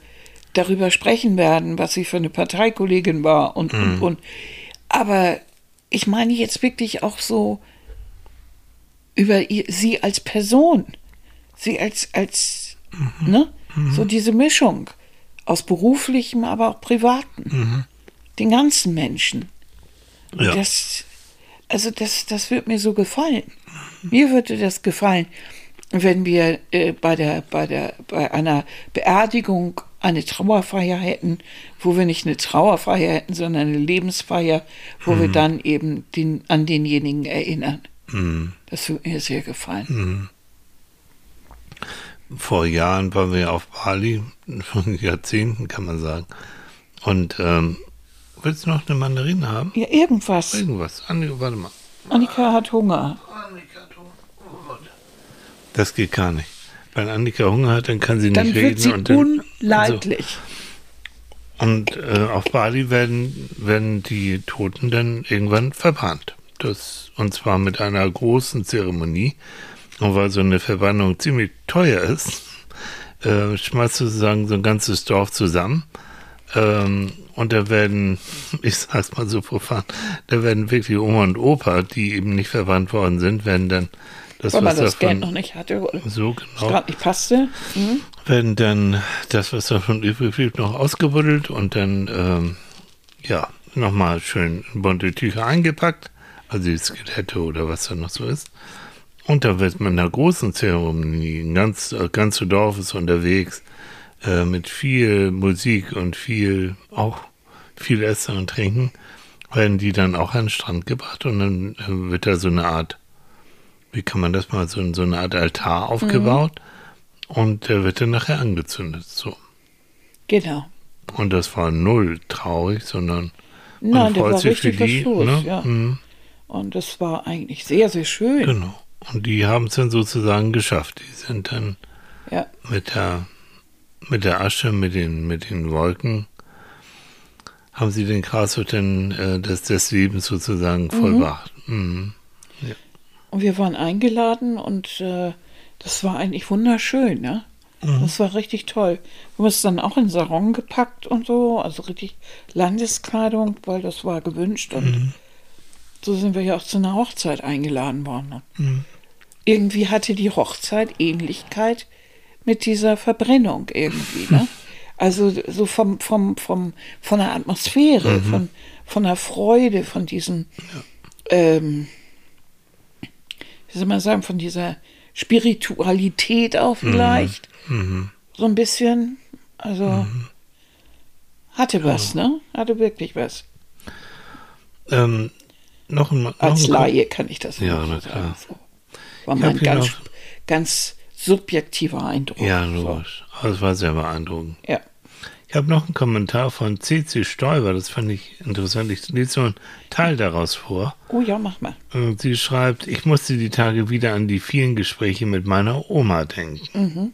darüber sprechen werden, was sie für eine Parteikollegin war und, und, und. Aber ich meine jetzt wirklich auch so über ihr, sie als Person, sie als, als, ne, so diese Mischung aus beruflichem, aber auch privaten, den ganzen Menschen. Ja. das, also das, das wird mir so gefallen. Mir würde das gefallen, wenn wir äh, bei der, bei der, bei einer Beerdigung eine Trauerfeier hätten, wo wir nicht eine Trauerfeier hätten, sondern eine Lebensfeier, wo wir dann eben den, an denjenigen erinnern. Das würde mir sehr gefallen. Vor Jahren waren wir auf Bali, schon Jahrzehnten kann man sagen. Und ähm, willst du noch eine Mandarine haben? Ja, irgendwas. Irgendwas. Annika, warte mal. Annika hat Hunger. Das geht gar nicht. Wenn Annika Hunger hat, dann kann sie nicht Dann reden. wird sie und dann, unleidlich. So. Und äh, auf Bali werden, werden die Toten dann irgendwann verbrannt. Das, und zwar mit einer großen Zeremonie. Und weil so eine Verbrennung ziemlich teuer ist, äh, schmeißt du sozusagen so ein ganzes Dorf zusammen. Ähm, und da werden, ich sag's mal so profan, da werden wirklich Oma und Opa, die eben nicht verbrannt worden sind, werden dann das, Weil man was das davon Geld noch nicht hatte oder so genau gerade nicht passte. Mhm. werden dann das, was davon übrig blieb, noch ausgebuddelt und dann, ähm, ja, nochmal schön in bunte Tücher eingepackt, also die Skelette oder was da noch so ist. Und da wird mit einer großen Zeremonie, ein ganz, das ganze Dorf ist unterwegs, äh, mit viel Musik und viel, auch viel Essen und Trinken, werden die dann auch an den Strand gebracht und dann äh, wird da so eine Art, wie kann man das mal, so, so eine Art Altar aufgebaut. Und der wird dann nachher angezündet. So. Genau. Und das war null traurig, sondern man Nein, der freut war sich für die. verstoßt, Ne? ja. Mhm, Und das war eigentlich sehr, sehr schön. genau. Und die haben es dann sozusagen geschafft. Die sind dann Ja. mit der, mit der Asche, mit den, mit den Wolken, haben sie den Grashütten äh, des, des Lebens sozusagen vollbracht. Mhm. Und wir waren eingeladen und äh, das war eigentlich wunderschön, ne? Das war richtig toll. Du hast dann auch in Sarong gepackt und so, also richtig Landeskleidung, weil das war gewünscht. Und so sind wir ja auch zu einer Hochzeit eingeladen worden. Ne? Irgendwie hatte die Hochzeit Ähnlichkeit mit dieser Verbrennung irgendwie. Ne? Also so vom, vom, vom, von der Atmosphäre, von, von der Freude, von diesem, ähm, wie soll man sagen, von dieser Spiritualität auch vielleicht. So ein bisschen. Also hatte was, ne? Hatte wirklich was. Ähm, noch ein, noch Als Laie kann ich das Ja, na sagen. So. War mein ganz, ganz subjektiver Eindruck. Ja, So. logisch. Aber es war sehr beeindruckend. Ja. Ich habe noch einen Kommentar von CC Stoiber, das fand ich interessant. Ich lese so einen Teil daraus vor. Oh ja, mach mal. Und sie schreibt, ich musste die Tage wieder an die vielen Gespräche mit meiner Oma denken.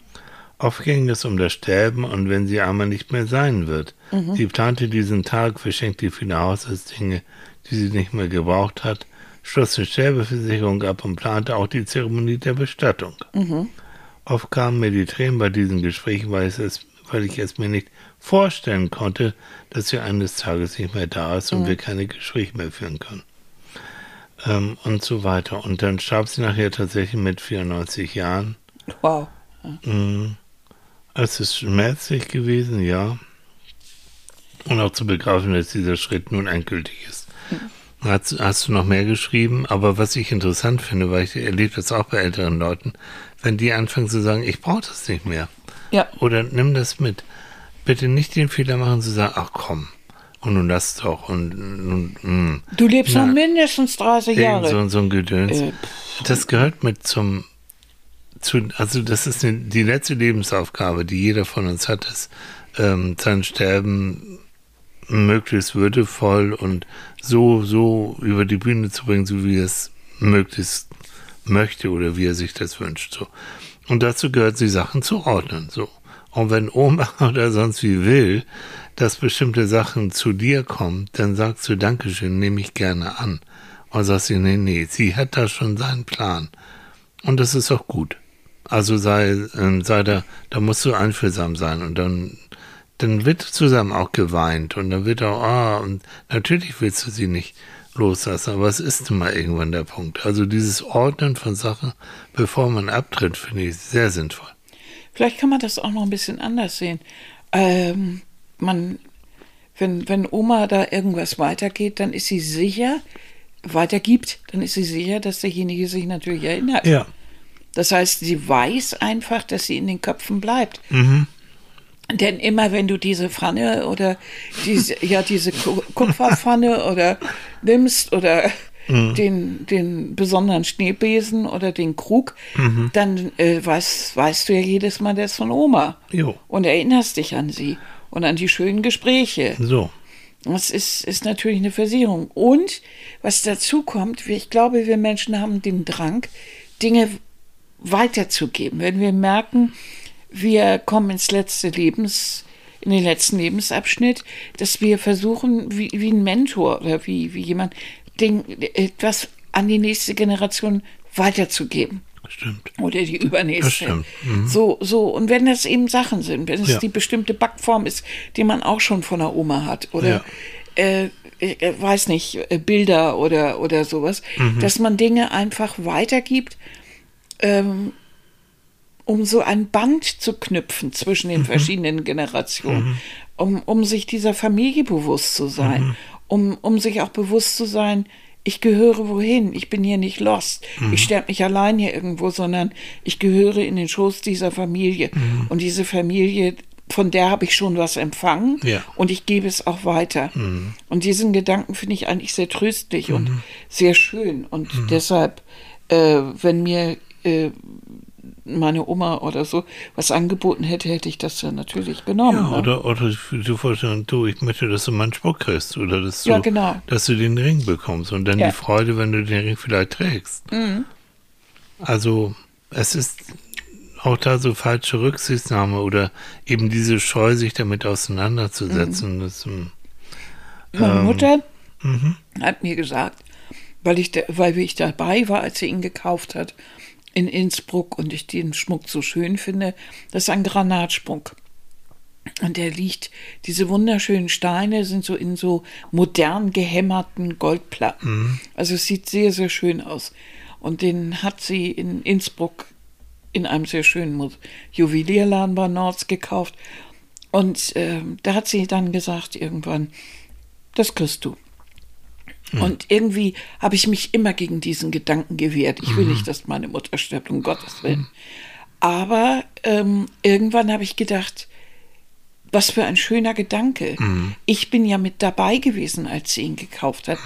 Oft ging es um das Sterben und wenn sie einmal nicht mehr sein wird. Sie plante diesen Tag, verschenkte viele Haushaltsdinge, die sie nicht mehr gebraucht hat, schloss eine Sterbeversicherung ab und plante auch die Zeremonie der Bestattung. Oft kamen mir die Tränen bei diesen Gesprächen, weil, es es, weil ich es mir nicht vorstellen konnte, dass sie eines Tages nicht mehr da ist und wir keine Gespräche mehr führen können. Ähm, und so weiter. Und dann starb sie nachher tatsächlich mit 94 Jahren. Wow. Es ist schmerzlich gewesen, ja. Und auch zu begreifen, dass dieser Schritt nun endgültig ist. Hast, hast du noch mehr geschrieben? Aber was ich interessant finde, weil ich erlebe das auch bei älteren Leuten, wenn die anfangen zu sagen, ich brauche das nicht mehr. Ja. Oder nimm das mit. Bitte nicht den Fehler machen zu sagen, ach komm, und nun lass doch und, und mm. Du lebst Na, noch mindestens 30 Irgend Jahre. so, so ein Gedöns. Äh, das gehört mit zum, zu, also das ist eine, die letzte Lebensaufgabe, die jeder von uns hat, ist, ähm, sein Sterben möglichst würdevoll und so, so über die Bühne zu bringen, so wie es möglichst möchte oder wie er sich das wünscht. So. Und dazu gehört, die Sachen zu ordnen. So. Und wenn Oma oder sonst wie will, dass bestimmte Sachen zu dir kommen, dann sagst du Dankeschön, nehme ich gerne an. Und sagst du, nee, nee, sie hat da schon seinen Plan. Und das ist auch gut. Also sei, ähm, sei da, da musst du einfühlsam sein und dann, dann wird zusammen auch geweint und dann wird auch, ah, und natürlich willst du sie nicht loslassen, aber es ist mal irgendwann der Punkt. Also dieses Ordnen von Sachen, bevor man abtritt, finde ich sehr sinnvoll. Vielleicht kann man das auch noch ein bisschen anders sehen. Ähm, man, wenn, wenn Oma da irgendwas weitergeht, dann ist sie sicher, weitergibt, dann ist sie sicher, dass derjenige sich natürlich erinnert. Ja. Das heißt, sie weiß einfach, dass sie in den Köpfen bleibt. Mhm. Denn immer wenn du diese Pfanne oder diese, ja, diese Ku- Kupferpfanne oder nimmst oder Mhm. den, den besonderen Schneebesen oder den Krug, Mhm. dann äh, weißt, weißt du ja jedes Mal, der ist von Oma. Jo. Und erinnerst dich an sie und an die schönen Gespräche. So. Das ist, ist natürlich eine Versicherung. Und was dazu kommt, ich glaube, wir Menschen haben den Drang, Dinge weiterzugeben. Wenn wir merken, wir kommen ins letzte Lebens, in den letzten Lebensabschnitt, dass wir versuchen, wie, wie ein Mentor oder wie, wie jemand, den, etwas an die nächste Generation weiterzugeben Stimmt. oder die übernächste. Mhm. So, so, und wenn das eben Sachen sind, wenn es Ja. die bestimmte Backform ist, die man auch schon von der Oma hat, oder Ja. äh, ich äh, weiß nicht, äh, Bilder oder, oder sowas, Mhm. dass man Dinge einfach weitergibt, ähm, um so ein Band zu knüpfen zwischen Mhm. den verschiedenen Generationen, um, um sich dieser Familie bewusst zu sein, Mhm. um, um sich auch bewusst zu sein, ich gehöre wohin, ich bin hier nicht lost, Mhm. ich sterbe nicht allein hier irgendwo, sondern ich gehöre in den Schoß dieser Familie. Mhm. Und diese Familie, von der habe ich schon was empfangen Ja. und ich gebe es auch weiter. Und diesen Gedanken finde ich eigentlich sehr tröstlich und Mhm. sehr schön. Und deshalb, äh, wenn mir äh, meine Oma oder so was angeboten hätte, hätte ich das dann natürlich genommen. Ja, ne? oder, oder du vorstellen, du, ich möchte, dass du meinen Spruch kriegst oder dass du, Ja, genau. dass du den Ring bekommst und dann Ja. Mhm. die Freude, wenn du den Ring vielleicht trägst. Also es ist auch da so falsche Rücksichtnahme oder eben diese Scheu, sich damit auseinanderzusetzen. Das, ähm, Meine Ähm, Mutter mhm. hat mir gesagt, weil ich, da, weil ich dabei war, als sie ihn gekauft hat, in Innsbruck und ich den Schmuck so schön finde. Das ist ein Granatsprung. Und der liegt, diese wunderschönen Steine sind so in so modern gehämmerten Goldplatten. Also es sieht sehr, sehr schön aus. Und den hat sie in Innsbruck in einem sehr schönen Juwelierladen bei Nords gekauft. Und ähm, da hat sie dann gesagt irgendwann, das kriegst du. Und irgendwie habe ich mich immer gegen diesen Gedanken gewehrt. Ich will nicht, dass meine Mutter stirbt, um Gottes Willen. Aber ähm, irgendwann habe ich gedacht, was für ein schöner Gedanke. Ich bin ja mit dabei gewesen, als sie ihn gekauft hat,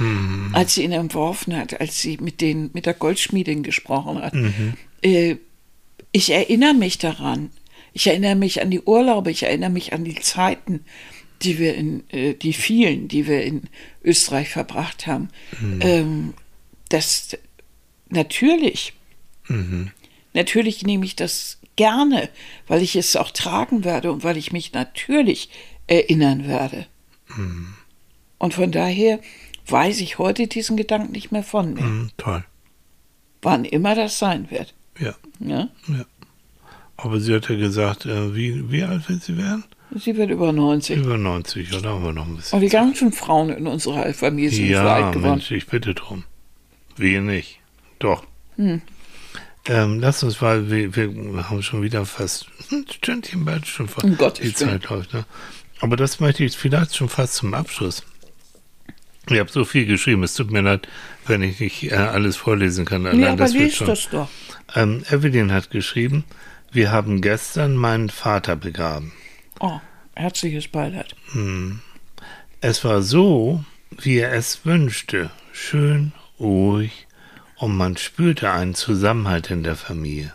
als sie ihn entworfen hat, als sie mit, den, mit der Goldschmiedin gesprochen hat. Äh, ich erinnere mich daran. Ich erinnere mich an die Urlaube, ich erinnere mich an die Zeiten, die wir in, äh, die vielen, die wir in Österreich verbracht haben. Ähm, das natürlich, natürlich nehme ich das gerne, weil ich es auch tragen werde und weil ich mich natürlich erinnern werde. Und von daher weiß ich heute diesen Gedanken nicht mehr von mir, Mhm, toll. wann immer das sein wird. Ja. Ja? ja. Aber sie hat ja gesagt, äh, wie, wie alt wird sie werden? Sie wird über 90. Über 90, oder haben wir noch ein bisschen? Und die ganzen Frauen in unserer Familie sind so Ja, alt geworden. Mensch, ich bitte drum. Wir nicht. Doch. Hm. Ähm, lass uns mal, wir, wir haben schon wieder fast ein Stündchen bald schon vor. Um Gottes Die Zeit läuft, ne? Aber das möchte ich vielleicht schon fast zum Abschluss. Ich habe so viel geschrieben, es tut mir leid, wenn ich nicht äh, alles vorlesen kann. Nee, Allein aber das wird lies schon. das doch. Ähm, Evelyn hat geschrieben, wir haben gestern meinen Vater begraben. Oh, herzliches Beileid. Es war so, wie er es wünschte, schön, ruhig und man spürte einen Zusammenhalt in der Familie.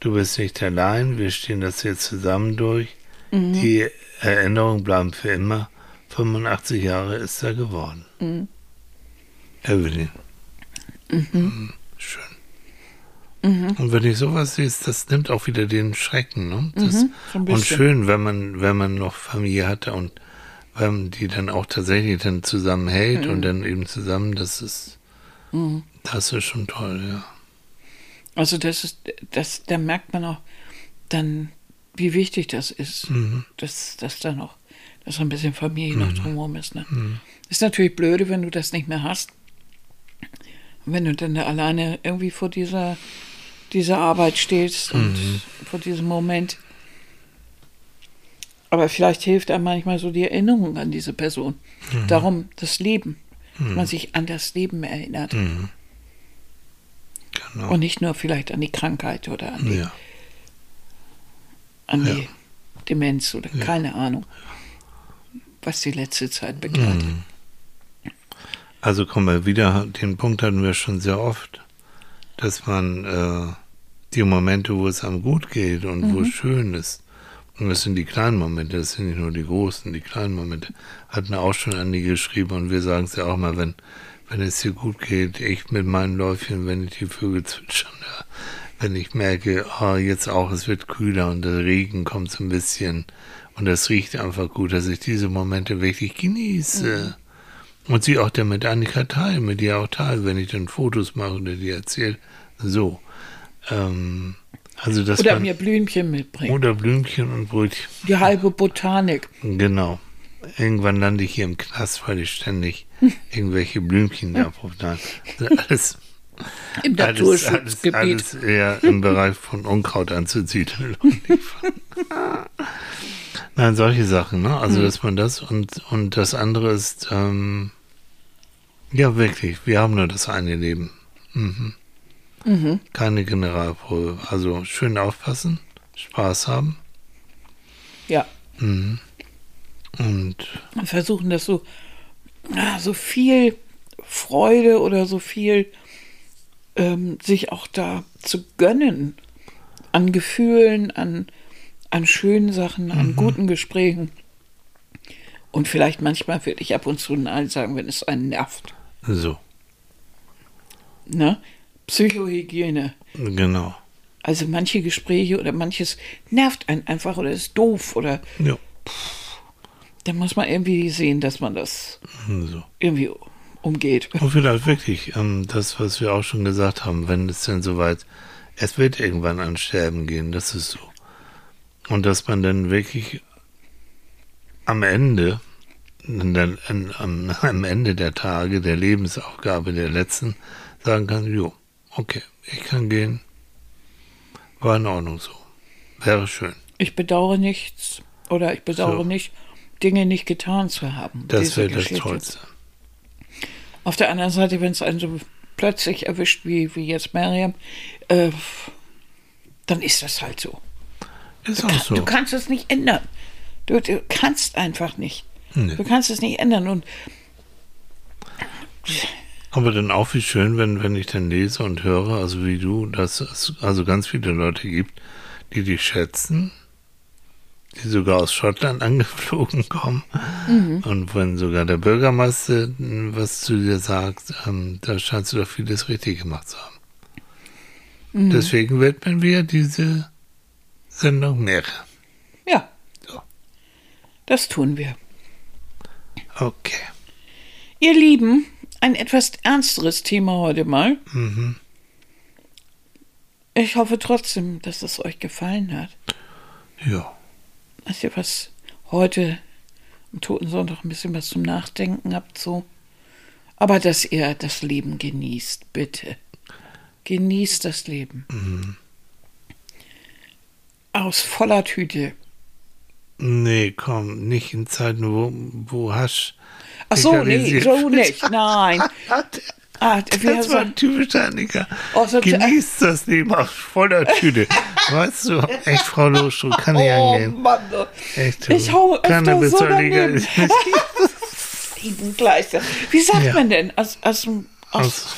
Du bist nicht allein, wir stehen das jetzt zusammen durch. Die Erinnerungen bleiben für immer. 85 Jahre ist er geworden. Evelyn. Mhm. Schön. Und wenn ich sowas sehe, das nimmt auch wieder den Schrecken. Ne? Das, so ein und schön, wenn man, wenn man noch Familie hatte und wenn die dann auch tatsächlich dann zusammenhält und dann eben zusammen, das ist, das ist schon toll, ja. Also das ist, das, da merkt man auch dann, wie wichtig das ist, dass, dass da noch, dass ein bisschen Familie noch drumherum ist. Ne? Ist natürlich blöde, wenn du das nicht mehr hast. Wenn du dann da alleine irgendwie vor dieser, dieser Arbeit stehst und vor diesem Moment. Aber vielleicht hilft einem manchmal so die Erinnerung an diese Person. Darum das Leben, dass man sich an das Leben erinnert. Genau. Und nicht nur vielleicht an die Krankheit oder an die, ja. an Ja. die Demenz oder keine Ahnung, was die letzte Zeit begleitet. Mhm. Also kommen wir wieder, den Punkt hatten wir schon sehr oft, dass man äh, die Momente, wo es einem gut geht und wo es schön ist, und das sind die kleinen Momente, das sind nicht nur die großen, die kleinen Momente, hatten auch schon Andi geschrieben und wir sagen es ja auch mal, wenn, wenn es dir gut geht, ich mit meinen Läufchen, wenn ich die Vögel zwitschern, ja, wenn ich merke, ah, jetzt auch, es wird kühler und der Regen kommt so ein bisschen und es riecht einfach gut, dass ich diese Momente wirklich genieße. Und sie auch dann mit Annika teilen, mit ihr auch teilen, wenn ich dann Fotos mache oder die erzählt. So. Ähm, also das Oder mir Blümchen mitbringen. oder Blümchen und Brötchen. Die halbe Botanik. Genau. Irgendwann lande ich hier im Knast, weil ich ständig irgendwelche Blümchen da Nein, alles, Im alles, alles, Naturschutzgebiet. alles eher im Bereich von Unkraut anzusiedeln. Nein, solche Sachen, ne? Also, dass man das und, und das andere ist, ähm, ja, wirklich, wir haben nur das eine Leben. Mhm. Keine Generalprobe. Also, schön aufpassen, Spaß haben Ja. und Und versuchen das so, so viel Freude oder so viel ähm, sich auch da zu gönnen an Gefühlen, an, an schönen Sachen, an guten Gesprächen. Und vielleicht manchmal wirklich ab und zu Nein sagen, wenn es einen nervt. So, Ne? Psychohygiene. genau. Also manche Gespräche oder manches nervt einen einfach oder ist doof oder Ja, da muss man irgendwie sehen, dass man das so. irgendwie umgeht. Und vielleicht wirklich ähm, das, was wir auch schon gesagt haben, wenn es denn soweit es wird irgendwann an Sterben gehen, das ist so. Und dass man dann wirklich am Ende, dann, an, am, am Ende der Tage, der Lebensaufgabe der letzten, sagen kann, jo, okay, ich kann gehen, war in Ordnung so. Wäre schön. Ich bedauere nichts oder ich bedauere So. nicht, Dinge nicht getan zu haben. Das wäre das. Tollste. Auf der anderen Seite, wenn es einen so plötzlich erwischt wie, wie jetzt Miriam, äh, dann ist das halt so. Ist Du, auch kann, so. du kannst es nicht ändern. Du, du kannst einfach nicht. Nee. Du kannst es nicht ändern. Und Aber dann auch wie schön, wenn, wenn ich dann lese und höre, also wie du, dass es also ganz viele Leute gibt, die dich schätzen, die sogar aus Schottland angeflogen kommen. Und wenn sogar der Bürgermeister was zu dir sagt, ähm, da scheinst du doch vieles richtig gemacht zu haben. Deswegen widmen wir diese Sendung mehr. ja, So. das tun wir. Okay. Ihr Lieben, ein etwas ernsteres Thema heute mal. Mhm. Ich hoffe trotzdem, dass es euch gefallen hat. Ja. Dass ihr was heute am Toten Sonntag ein bisschen was zum Nachdenken habt, so. Aber dass ihr das Leben genießt, bitte. Genießt das Leben. Aus voller Tüte. Nee, komm, nicht in Zeiten, wo, wo Hasch. Ach so, nee, so nicht. Nein. Ah, Das war ein typischer Annika. Oh, so- Genießt das Leben aus voller Tüte. weißt du, echt, Frau Loschuk, kann nicht Oh angehen. Mann, Echt, ich hau öfter so daneben. Wie sagt Ja. man denn? Aus, aus, aus, aus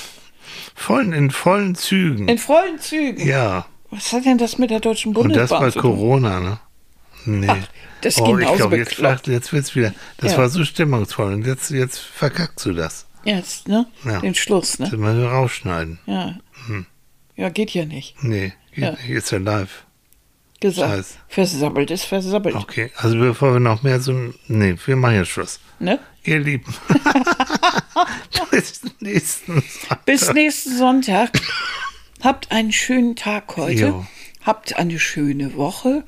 vollen, in vollen Zügen. in vollen Zügen. ja, Was hat denn das mit der Deutschen und das Bundesbahn bei? Corona, ne? Nee. das ist oh, ich genauso glaube, jetzt, flacht- jetzt wird's wieder. Das Ja. war so stimmungsvoll und jetzt, jetzt verkackst du das. Jetzt, ne? Ja. Den Schluss, Das ne? mal rausschneiden. Ja. Ja, geht ja nicht. Nee, geht Ja. nicht, ist ja live. Gesagt. Scheiße. Versabbelt ist versabbelt. Okay, also bevor wir noch mehr so. Nee, wir machen jetzt Schluss. Ne? Ihr Lieben. Bis nächsten Sonntag. Bis nächsten Sonntag. Habt einen schönen Tag heute. Jo. Mhm. Habt eine schöne Woche.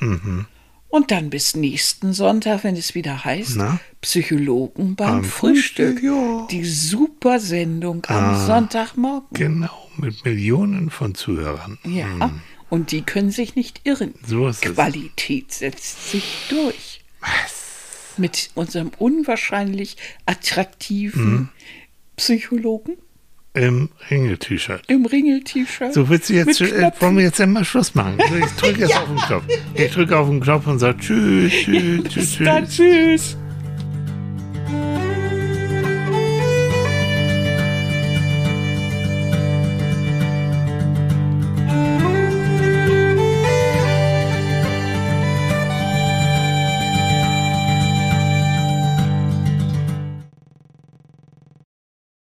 Und dann bis nächsten Sonntag, wenn es wieder heißt, Na? Psychologen beim, Beim Frühstück. Frühstück, ja. Die super Sendung am Ah. Sonntagmorgen. Genau, mit Millionen von Zuhörern. Ja. Und die können sich nicht irren. So ist es. Qualität setzt sich durch. Mit unserem unwahrscheinlich attraktiven Mhm. Psychologen Im Ringel-T-Shirt. im Ringel-T-Shirt. So willst du jetzt, äh, wollen wir jetzt immer Schluss machen? Ich drücke jetzt auf den Knopf. Ich drücke auf den Knopf und sage Tschüss, tschüss, tschüss, Dann tschüss. tschüss.